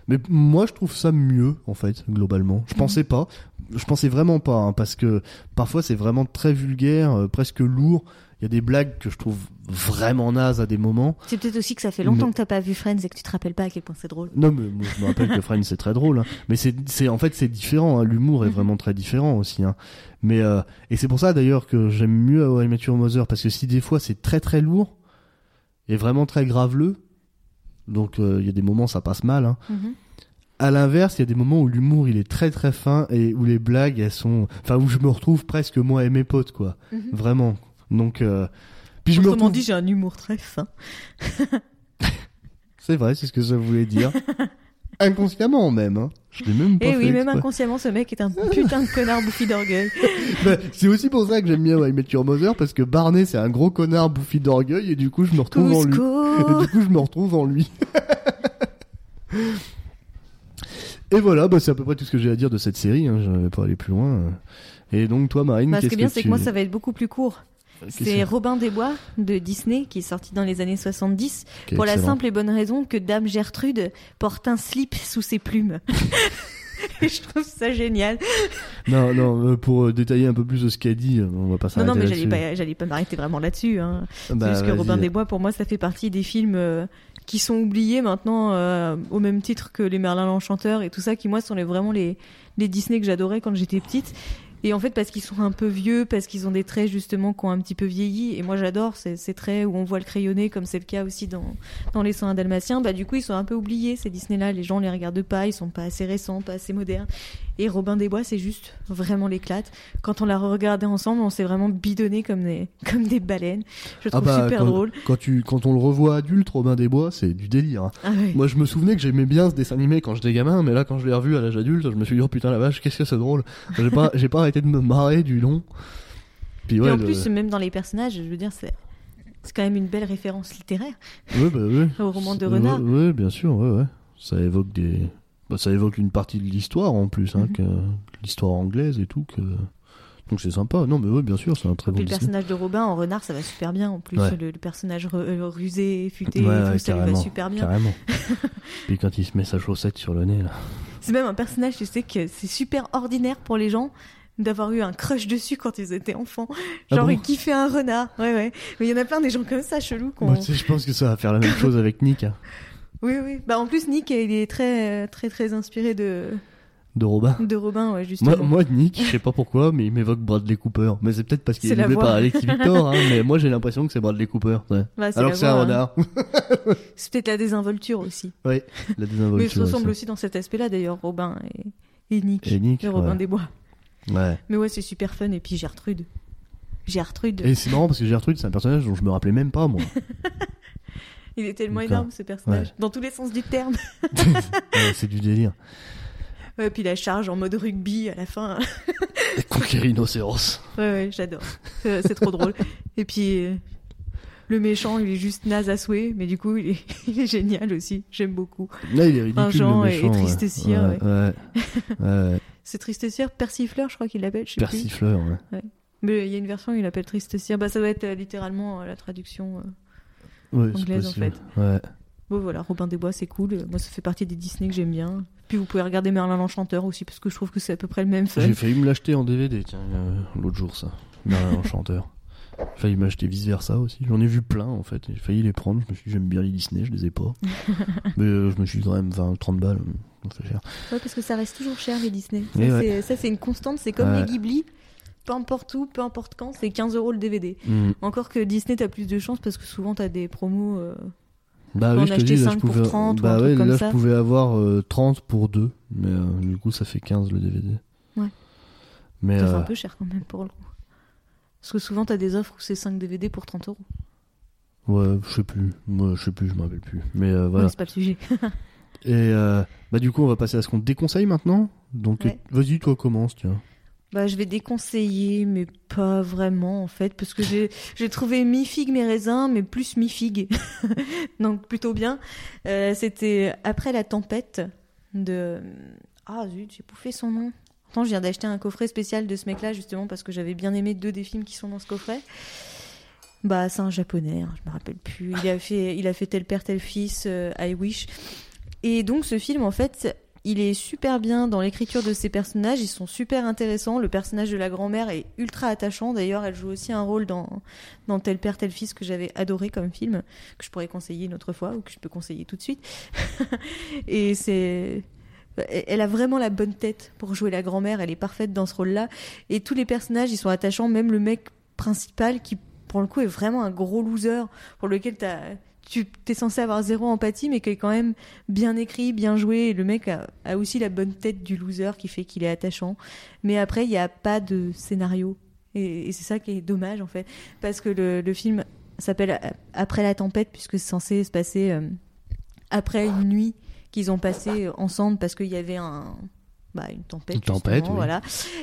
Mais moi, je trouve ça mieux, en fait, globalement. Je Mhm. pensais pas. je pensais vraiment pas, hein, parce que parfois c'est vraiment très vulgaire, euh, presque lourd. Il y a des blagues que je trouve vraiment nazes à des moments. C'est peut-être aussi que ça fait longtemps Mais- que t'as pas vu Friends et que tu te rappelles pas à quel point c'est drôle. Non, mais moi, je me rappelle que Friends c'est très drôle, hein. mais c'est, c'est en fait c'est différent. hein. L'humour est Mhm. vraiment très différent aussi. Hein. Mais euh, et c'est pour ça d'ailleurs que j'aime mieux Your Mother parce que si des fois c'est très très lourd et vraiment très graveleux, donc euh, il y a des moments ça passe mal. Hein. Mhm. À l'inverse, il y a des moments où l'humour il est très très fin et où les blagues elles sont, enfin où je me retrouve presque moi et mes potes quoi, Mhm. vraiment. Donc euh, puis je me Autrement retrouve. dit, j'ai un humour très fin. C'est vrai, c'est ce que ça voulait dire. Inconsciemment même. Hein. Je l'ai même pas Et fait Eh oui, même inconsciemment, ce mec est un putain de connard bouffi d'orgueil. Bah, c'est aussi pour ça que j'aime bien I Met Your Mother parce que Barney c'est un gros connard bouffi d'orgueil et du coup je me retrouve en lui. Et du coup je me retrouve en lui. et voilà, bah, c'est à peu près tout ce que j'ai à dire de cette série. Hein. Je vais pas aller plus loin. Et donc toi Marine, Bah, Ce qui qu'est-ce est bien, que c'est tu... que moi, ça va être beaucoup plus court. C'est Robin des Bois de Disney qui est sorti dans les années 70 Ok, pour la simple et bonne raison que Dame Gertrude porte un slip sous ses plumes. et je trouve ça génial. Non, non, euh, pour euh, détailler un peu plus de ce qu'elle dit, euh, on va pas Non, s'arrêter non, mais j'allais pas, j'allais pas m'arrêter vraiment là-dessus. Hein. C'est Bah, juste que. Robin des Bois, pour moi, ça fait partie des films euh, qui sont oubliés maintenant euh, au même titre que les Merlin l'Enchanteur et tout ça, qui moi sont les, vraiment les, les Disney que j'adorais quand j'étais petite. Et en fait, parce qu'ils sont un peu vieux, parce qu'ils ont des traits justement qui ont un petit peu vieilli, et moi j'adore ces, traits où on voit le crayonné, comme c'est le cas aussi dans, dans Les Soins Dalmatiens, bah du coup ils sont un peu oubliés ces Disney-là, les gens les regardent pas, ils sont pas assez récents, pas assez modernes. Et Robin des Bois, c'est juste vraiment l'éclate. Quand on l'a regardé ensemble, on s'est vraiment bidonné comme des, comme des baleines. Je Ah trouve bah, super quand, drôle. Quand, tu, quand on le revoit adulte, Robin des Bois, c'est du délire. hein. Ah. Moi, je me souvenais que j'aimais bien ce dessin animé quand j'étais gamin, mais là, quand je l'ai revu à l'âge adulte, je me suis dit, oh putain la vache, qu'est-ce que c'est drôle. J'ai pas, j'ai pas arrêté de me marrer du long. Puis Et en le- plus, même dans les personnages, je veux dire, c'est, c'est quand même une belle référence littéraire ouais, bah, ouais. au roman de Renard. Ouais, bien sûr, ouais, ouais. Ça évoque des, bah, ça évoque une partie de l'histoire en plus, hein, Mhm. l'histoire anglaise et tout, que. Donc c'est sympa. Non, mais ouais, bien sûr, c'est un très Et bon puis le Disney. personnage de Robin en renard, ça va super bien. En plus, Ouais. le, le personnage euh, rusé, futé, Ouais, et tout, ouais, ça lui va super bien. Carrément. Puis quand il se met sa chaussette sur le nez, là. C'est même un personnage, tu sais, que c'est super ordinaire pour les gens d'avoir eu un crush dessus quand ils étaient enfants. Ah Genre, bon ils kiffaient un renard. Ouais, ouais. Mais il y en a plein des gens comme ça, chelous. sais, je pense que ça va faire la même chose avec Nick, hein, Oui, oui. Bah, en plus, Nick, il est très, très, très inspiré de, de Robin. de Robin, ouais, justement. Moi, moi, Nick, je sais pas pourquoi, mais il m'évoque Bradley Cooper. Mais c'est peut-être parce qu'il est élevé par Alexis Victor, hein, mais moi j'ai l'impression que c'est Bradley Cooper. ouais. Bah, c'est Alors que c'est un hein. renard. C'est peut-être la désinvolture aussi. oui, la Mais ils désinvolture. se ressemblent aussi dans cet aspect-là, d'ailleurs, Robin et, et Nick. Et Nick, le Robin ouais. des Bois. Ouais. Mais ouais, c'est super fun. Et puis Gertrude. Gertrude. Et c'est marrant parce que Gertrude, c'est un personnage dont je me rappelais même pas, moi. Il est tellement énorme, ce personnage. Dans tous les sens du terme. Ouais, c'est du délire. Ouais, puis la charge en mode rugby à la fin. Et Conquérir rhinocéros. Ouais, ouais, j'adore. C'est trop drôle. Et puis, euh, le méchant, il est juste naze à souhait, mais du coup, il est, il est génial aussi. J'aime beaucoup. Là, il est ridicule, Un Jean le et méchant. Triste ouais. C'est Tristessière, Persifleur, je crois qu'il l'appelle. Persifleur, ouais. Mais il y a une version où il l'appelle Tristessière. Bah, ça doit être euh, littéralement euh, la traduction. C'est Anglaise, en. Ouais. Bon, voilà, Robin des Bois, c'est cool. Moi, ça fait partie des Disney que j'aime bien. Puis vous pouvez regarder Merlin l'Enchanteur aussi, parce que je trouve que c'est à peu près le même. J'ai failli me l'acheter en DVD, tiens, euh, l'autre jour, ça. Merlin l'Enchanteur. J'ai failli m'acheter vice versa aussi. J'en ai vu plein en fait. J'ai failli les prendre. Je me suis dit, j'aime bien les Disney, je les ai pas. Mais euh, je me suis dit quand même 20, 30 balles, ça fait cher. Ouais, parce que ça reste toujours cher, les Disney. Ça, ouais. c'est- une constante. C'est comme Ouais. les Ghibli. Peu importe où, peu importe quand, c'est 15 euros le DVD. Hmm. Encore que Disney, t'as plus de chance parce que souvent t'as des promos. euh, Bah oui, je te dis, là, 5 je pour pouvais, 30 ou bah un ouais, truc comme là, ça. je pouvais avoir euh, 30 pour 2. Mais euh, du coup, ça fait 15 le DVD. Ouais. Mais Ça fait euh, un peu cher quand même pour le coup. Parce que souvent t'as des offres où c'est 5 DVD pour 30 euros. ouais, je sais plus. Moi, je sais plus, je me rappelle plus. Mais euh, Ouais, voilà. c'est pas le sujet. Et bah du coup, on va passer à ce qu'on te déconseille maintenant. Donc, Ouais. vas-y, toi, commence, tiens. Bah, je vais déconseiller, mais pas vraiment en fait, parce que j'ai trouvé mi figue mes raisins, mais plus mi figue, donc plutôt bien. Euh, C'était après la tempête de ah zut, j'ai bouffé son nom. Attends, je viens d'acheter un coffret spécial de ce mec-là justement parce que j'avais bien aimé deux des films qui sont dans ce coffret. Bah, c'est un japonais, hein, je me rappelle plus. Il a fait, il a fait tel père tel fils, euh, I Wish. Et donc ce film en fait il est super bien dans l'écriture de ses personnages, ils sont super intéressants. Le personnage de la grand-mère est ultra attachant. D'ailleurs, elle joue aussi un rôle dans, dans Tel Père, Tel Fils que j'avais adoré comme film, que je pourrais conseiller une autre fois ou que je peux conseiller tout de suite. Et c'est. Elle a vraiment la bonne tête pour jouer la grand-mère, elle est parfaite dans ce rôle-là. Et tous les personnages, ils sont attachants, même le mec principal qui, pour le coup, est vraiment un gros loser, pour lequel t'as tu es censé avoir zéro empathie, mais qui est quand même bien écrit, bien joué. Et le mec a, aussi la bonne tête du loser qui fait qu'il est attachant. Mais après, il n'y a pas de scénario. Et, c'est ça qui est dommage, en fait. Parce que le, film s'appelle Après la tempête, puisque c'est censé se passer euh, après une nuit qu'ils ont passé ensemble parce qu'il y avait un, bah, une tempête. Une tempête, voilà.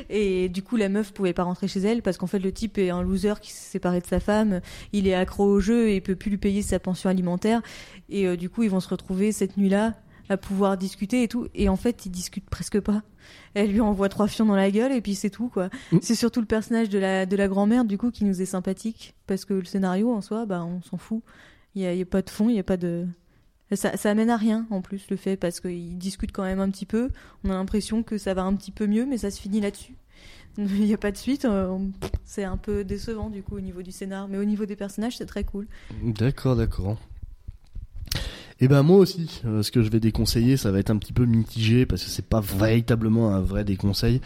Et du coup, la meuf pouvait pas rentrer chez elle parce qu'en fait, le type est un loser qui s'est séparé de sa femme. Il est accro au jeu et peut plus lui payer sa pension alimentaire. Et euh, du coup, ils vont se retrouver cette nuit-là à pouvoir discuter et tout. Et en fait, ils discutent presque pas. Elle lui envoie trois fions dans la gueule et puis c'est tout, quoi. C'est surtout le personnage de la, de la grand-mère, du coup, qui nous est sympathique parce que le scénario, en soi, bah, on s'en fout. Il y a, y a pas de fond, il y a pas de, ça, ça amène à rien en plus le fait parce qu'ils discutent quand même un petit peu. On a l'impression que ça va un petit peu mieux, mais ça se finit là-dessus. Il n'y a pas de suite. Euh, c'est un peu décevant du coup au niveau du scénar, mais au niveau des personnages, c'est très cool. D'accord, d'accord. Et eh ben moi aussi, euh, ce que je vais déconseiller, ça va être un petit peu mitigé parce que c'est pas véritablement un vrai déconseil.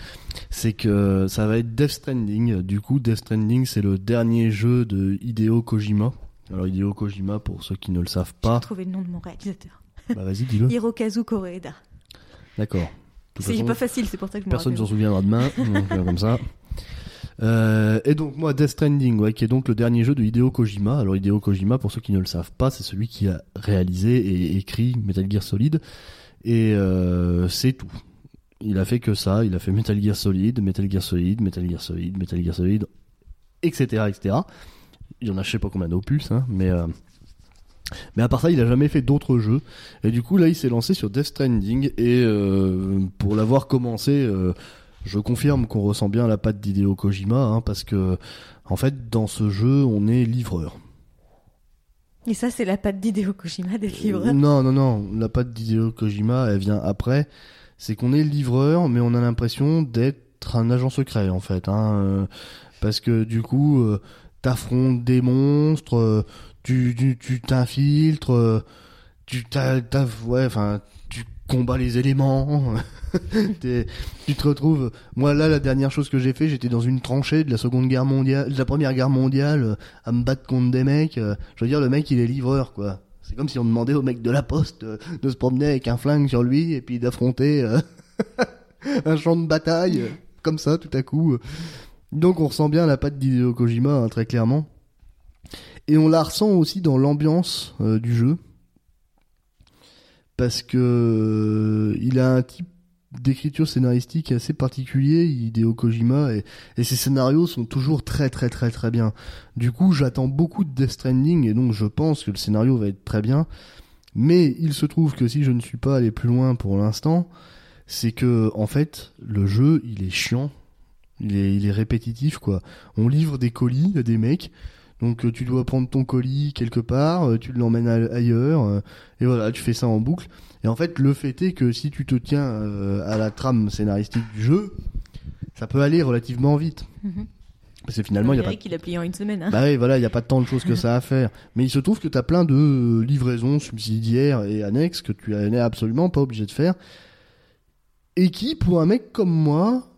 C'est que ça va être Death Stranding. Du coup, Death Stranding, c'est le dernier jeu de Hideo Kojima. Alors Hideo Kojima, pour ceux qui ne le savent pas. J'ai trouvé le nom de mon réalisateur. Bah vas-y, dis-le. Hirokazu Koreeda. D'accord. C'est pas facile, c'est pour ça que je Personne ne s'en souviendra demain, donc, euh, comme ça. Euh, et donc moi, Death Stranding, ouais, qui est donc le dernier jeu de Hideo Kojima. Alors Hideo Kojima, pour ceux qui ne le savent pas, c'est celui qui a réalisé et écrit Metal Gear Solid. Et euh, c'est tout. Il a fait que ça. Il a fait Metal Gear Solid, Metal Gear Solid, Metal Gear Solid, Metal Gear Solid, etc., etc. Il y en a je sais pas combien d'opus, hein, mais euh, mais à part ça, il a jamais fait d'autres jeux. Et du coup, là, il s'est lancé sur Death Stranding. Et euh, pour l'avoir commencé, euh, je confirme qu'on ressent bien la patte d'Hideo Kojima, hein, parce que en fait, dans ce jeu, on est livreur. Et ça, c'est la patte d'Hideo Kojima d'être livreur. non, non, non. La patte d'Hideo Kojima, elle vient après. C'est qu'on est livreur, mais on a l'impression d'être un agent secret, en fait. Hein, parce que du coup t'affrontes des monstres, euh, tu t'infiltres, euh, tu t'as, ouais, enfin, tu combats les éléments. tu te retrouves. Moi là, la dernière chose que j'ai fait, j'étais dans une tranchée de la Seconde Guerre mondiale, de la Première Guerre mondiale, euh, à me battre contre des mecs. Je veux dire, le mec, il est livreur, quoi. C'est comme si on demandait au mec de la poste de se promener avec un flingue sur lui et puis d'affronter un champ de bataille comme ça tout à coup. Donc on ressent bien la patte d'Hideo Kojima hein, très clairement. Et on la ressent aussi dans l'ambiance euh, du jeu. Parce que euh, il a un type d'écriture scénaristique assez particulier, Hideo Kojima, et, et, ses scénarios sont toujours très très très très bien. Du coup, j'attends beaucoup de Death Stranding, et donc je pense que le scénario va être très bien. Mais il se trouve que si je ne suis pas allé plus loin pour l'instant, c'est que en fait, le jeu, il est chiant il est, il est répétitif, quoi. On livre des colis à des mecs. Donc euh, tu dois prendre ton colis quelque part, euh, tu l'emmènes ailleurs, euh, et voilà, tu fais ça en boucle. Et en fait, le fait est que si tu te tiens à la trame scénaristique du jeu, ça peut aller relativement vite. Mhm. Parce que finalement, il y a pas. qu'il a plié en une semaine. Hein. Bah oui, voilà, il y a pas tant de choses que ça à faire. Mais il se trouve que tu as plein de livraisons subsidiaires et annexes que tu n'es absolument pas obligé de faire. Et qui, pour un mec comme moi,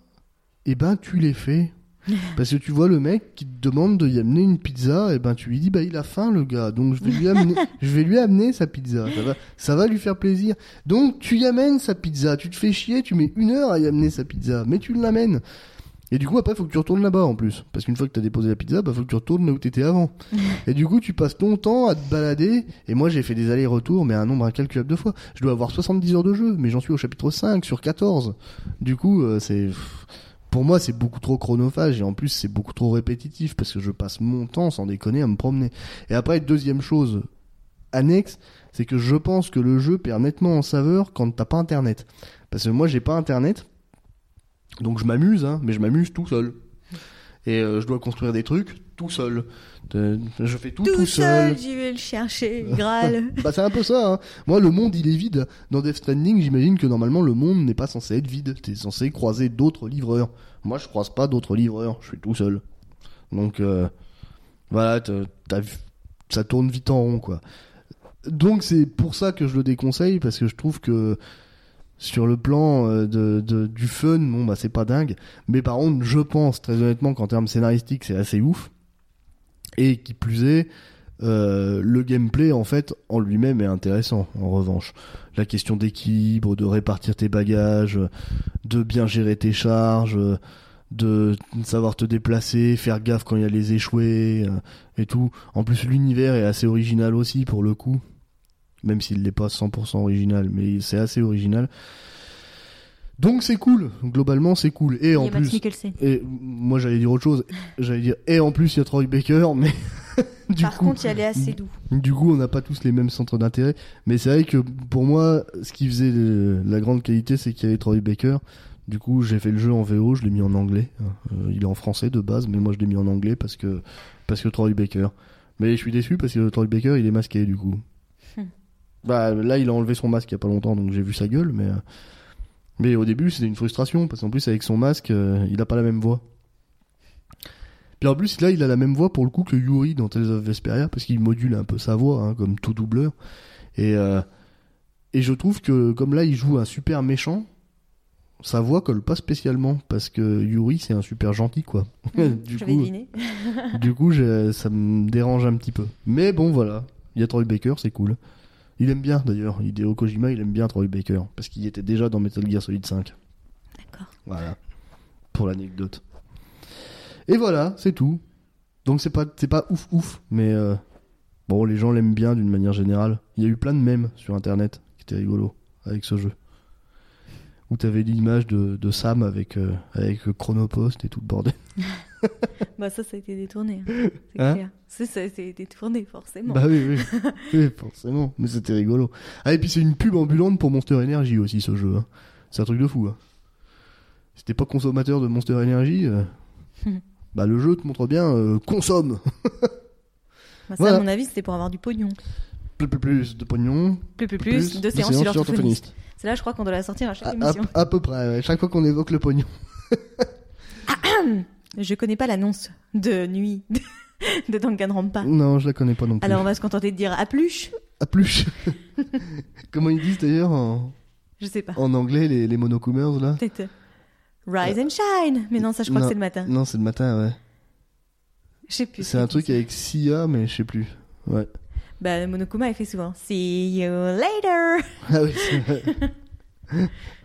eh ben tu les fais. Parce que tu vois le mec qui te demande de y amener une pizza, et eh ben tu lui dis bah il a faim le gars, donc je vais lui amener, je vais lui amener sa pizza, ça va, ça va lui faire plaisir. Donc tu y amènes sa pizza, tu te fais chier, tu mets une heure à y amener sa pizza, mais tu l'amènes. Et du coup après faut que tu retournes là-bas en plus, parce qu'une fois que t'as déposé la pizza, bah faut que tu retournes là où t'étais avant. et du coup tu passes ton temps à te balader, et moi j'ai fait des allers-retours, mais un nombre incalculable de fois. Je dois avoir 70 heures de jeu, mais j'en suis au chapitre 5 sur 14. Du coup euh, c'est pour moi, c'est beaucoup trop chronophage et en plus, c'est beaucoup trop répétitif parce que je passe mon temps, sans déconner, à me promener. Et après, deuxième chose annexe, c'est que je pense que le jeu perd nettement en saveur quand t'as pas internet. Parce que moi, j'ai pas internet, donc je m'amuse, hein, mais je m'amuse tout seul. Et euh, je dois construire des trucs tout seul. Je fais tout Tout, tout, seul, j'y vais le chercher, Graal. Bah c'est un peu ça. Hein. Moi le monde il est vide. Dans Death Stranding j'imagine que normalement le monde n'est pas censé être vide. T'es censé croiser d'autres livreurs. Moi je croise pas d'autres livreurs. Je suis tout seul. Donc euh, voilà, ça tourne vite en rond quoi. Donc c'est pour ça que je le déconseille parce que je trouve que sur le plan euh, de, de- du fun, bon bah c'est pas dingue. Mais par contre, je pense très honnêtement qu'en termes scénaristiques, c'est assez ouf. Et qui plus est, euh, le gameplay en fait en lui-même est intéressant. En revanche, la question d'équilibre, de répartir tes bagages, de bien gérer tes charges, de savoir te déplacer, faire gaffe quand il y a les échoués euh, et tout. En plus, l'univers est assez original aussi pour le coup, même s'il n'est pas 100% original, mais c'est assez original. Donc c'est cool, globalement c'est cool. Et Il y en plus, et moi j'allais dire autre chose, j'allais dire et en plus il y a Troy Baker, mais du Par coup, contre, il y allait assez doux. du coup on n'a pas tous les mêmes centres d'intérêt. Mais c'est vrai que pour moi, ce qui faisait le- la grande qualité, c'est qu'il y avait Troy Baker. Du coup, j'ai fait le jeu en VO, je l'ai mis en anglais. Euh, il est en français de base, mais moi je l'ai mis en anglais parce que parce que Troy Baker. Mais je suis déçu parce que Troy Baker, il est masqué du coup. Hmm. Bah là, il a enlevé son masque il y a pas longtemps, donc j'ai vu sa gueule, mais euh, mais au début, c'était une frustration parce qu'en plus avec son masque, euh, il a pas la même voix. Puis en plus, là, il a la même voix pour le coup que Yuri dans Tales of Vesperia parce qu'il module un peu sa voix, hein, comme tout doubleur. Et euh, et je trouve que comme là, il joue un super méchant, sa voix colle pas spécialement parce que Yuri c'est un super gentil quoi. du J'avais coup, du coup, ça me dérange un petit peu. Mais bon, voilà. Il y a Troy Baker, c'est cool. Il aime bien d'ailleurs. Hideo Kojima, il aime bien Troy Baker. Parce qu'il était déjà dans Metal Gear Solid 5. D'accord. Voilà. Pour l'anecdote. Et voilà, c'est tout. Donc c'est pas, c'est pas ouf ouf. Mais euh, bon, les gens l'aiment bien d'une manière générale. Il y a eu plein de mèmes sur internet qui étaient rigolos avec ce jeu. Où t'avais l'image de, de Sam avec, euh, avec Chronopost et tout le bordel. Bah ça, ça a été détourné. hein. C'est Hein clair. Ça, ça a été détourné, forcément. Bah oui, oui. oui, forcément. Mais c'était rigolo. Ah, et puis c'est une pub ambulante pour Monster Energy aussi, ce jeu. hein. C'est un truc de fou. Hein. Si t'es pas consommateur de Monster Energy, euh, bah le jeu te montre bien, euh, consomme. Bah, ça, Voilà. à mon avis, c'était pour avoir du pognon. Plus, plus, plus de pognon. Plus, plus, plus, de séances sur. C'est là, je crois qu'on doit la sortir à chaque À, émission. à peu près, ouais. Chaque fois qu'on évoque le pognon. Je connais pas l'annonce de nuit de Danganronpa. Non, je la connais pas non plus. Alors, on va se contenter de dire à plus. À plus. Comment ils disent d'ailleurs en, Je sais pas. en anglais, les, les là Peut-être. euh, Rise and shine. Mais non, ça, je crois Non. que c'est le matin. Non, c'est le matin, ouais. Je sais plus. C'est un truc avec Sia, mais je sais plus. Ouais. Bah, Monokuma, il fait souvent. See you later. Ah oui, c'est vrai.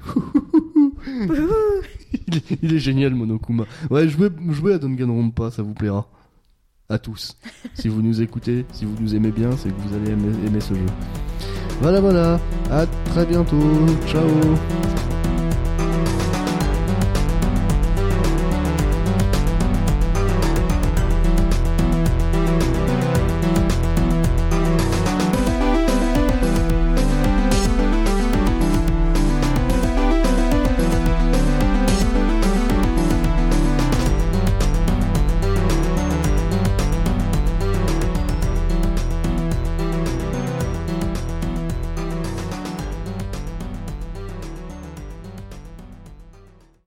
Wouhou. il, est, il est génial, Monokuma. Ouais, jouez, jouez à Danganronpa, ça vous plaira. À tous. si vous nous écoutez, si vous nous aimez bien, c'est que vous allez aimer, aimer ce jeu. Voilà, voilà. À très bientôt. Ciao.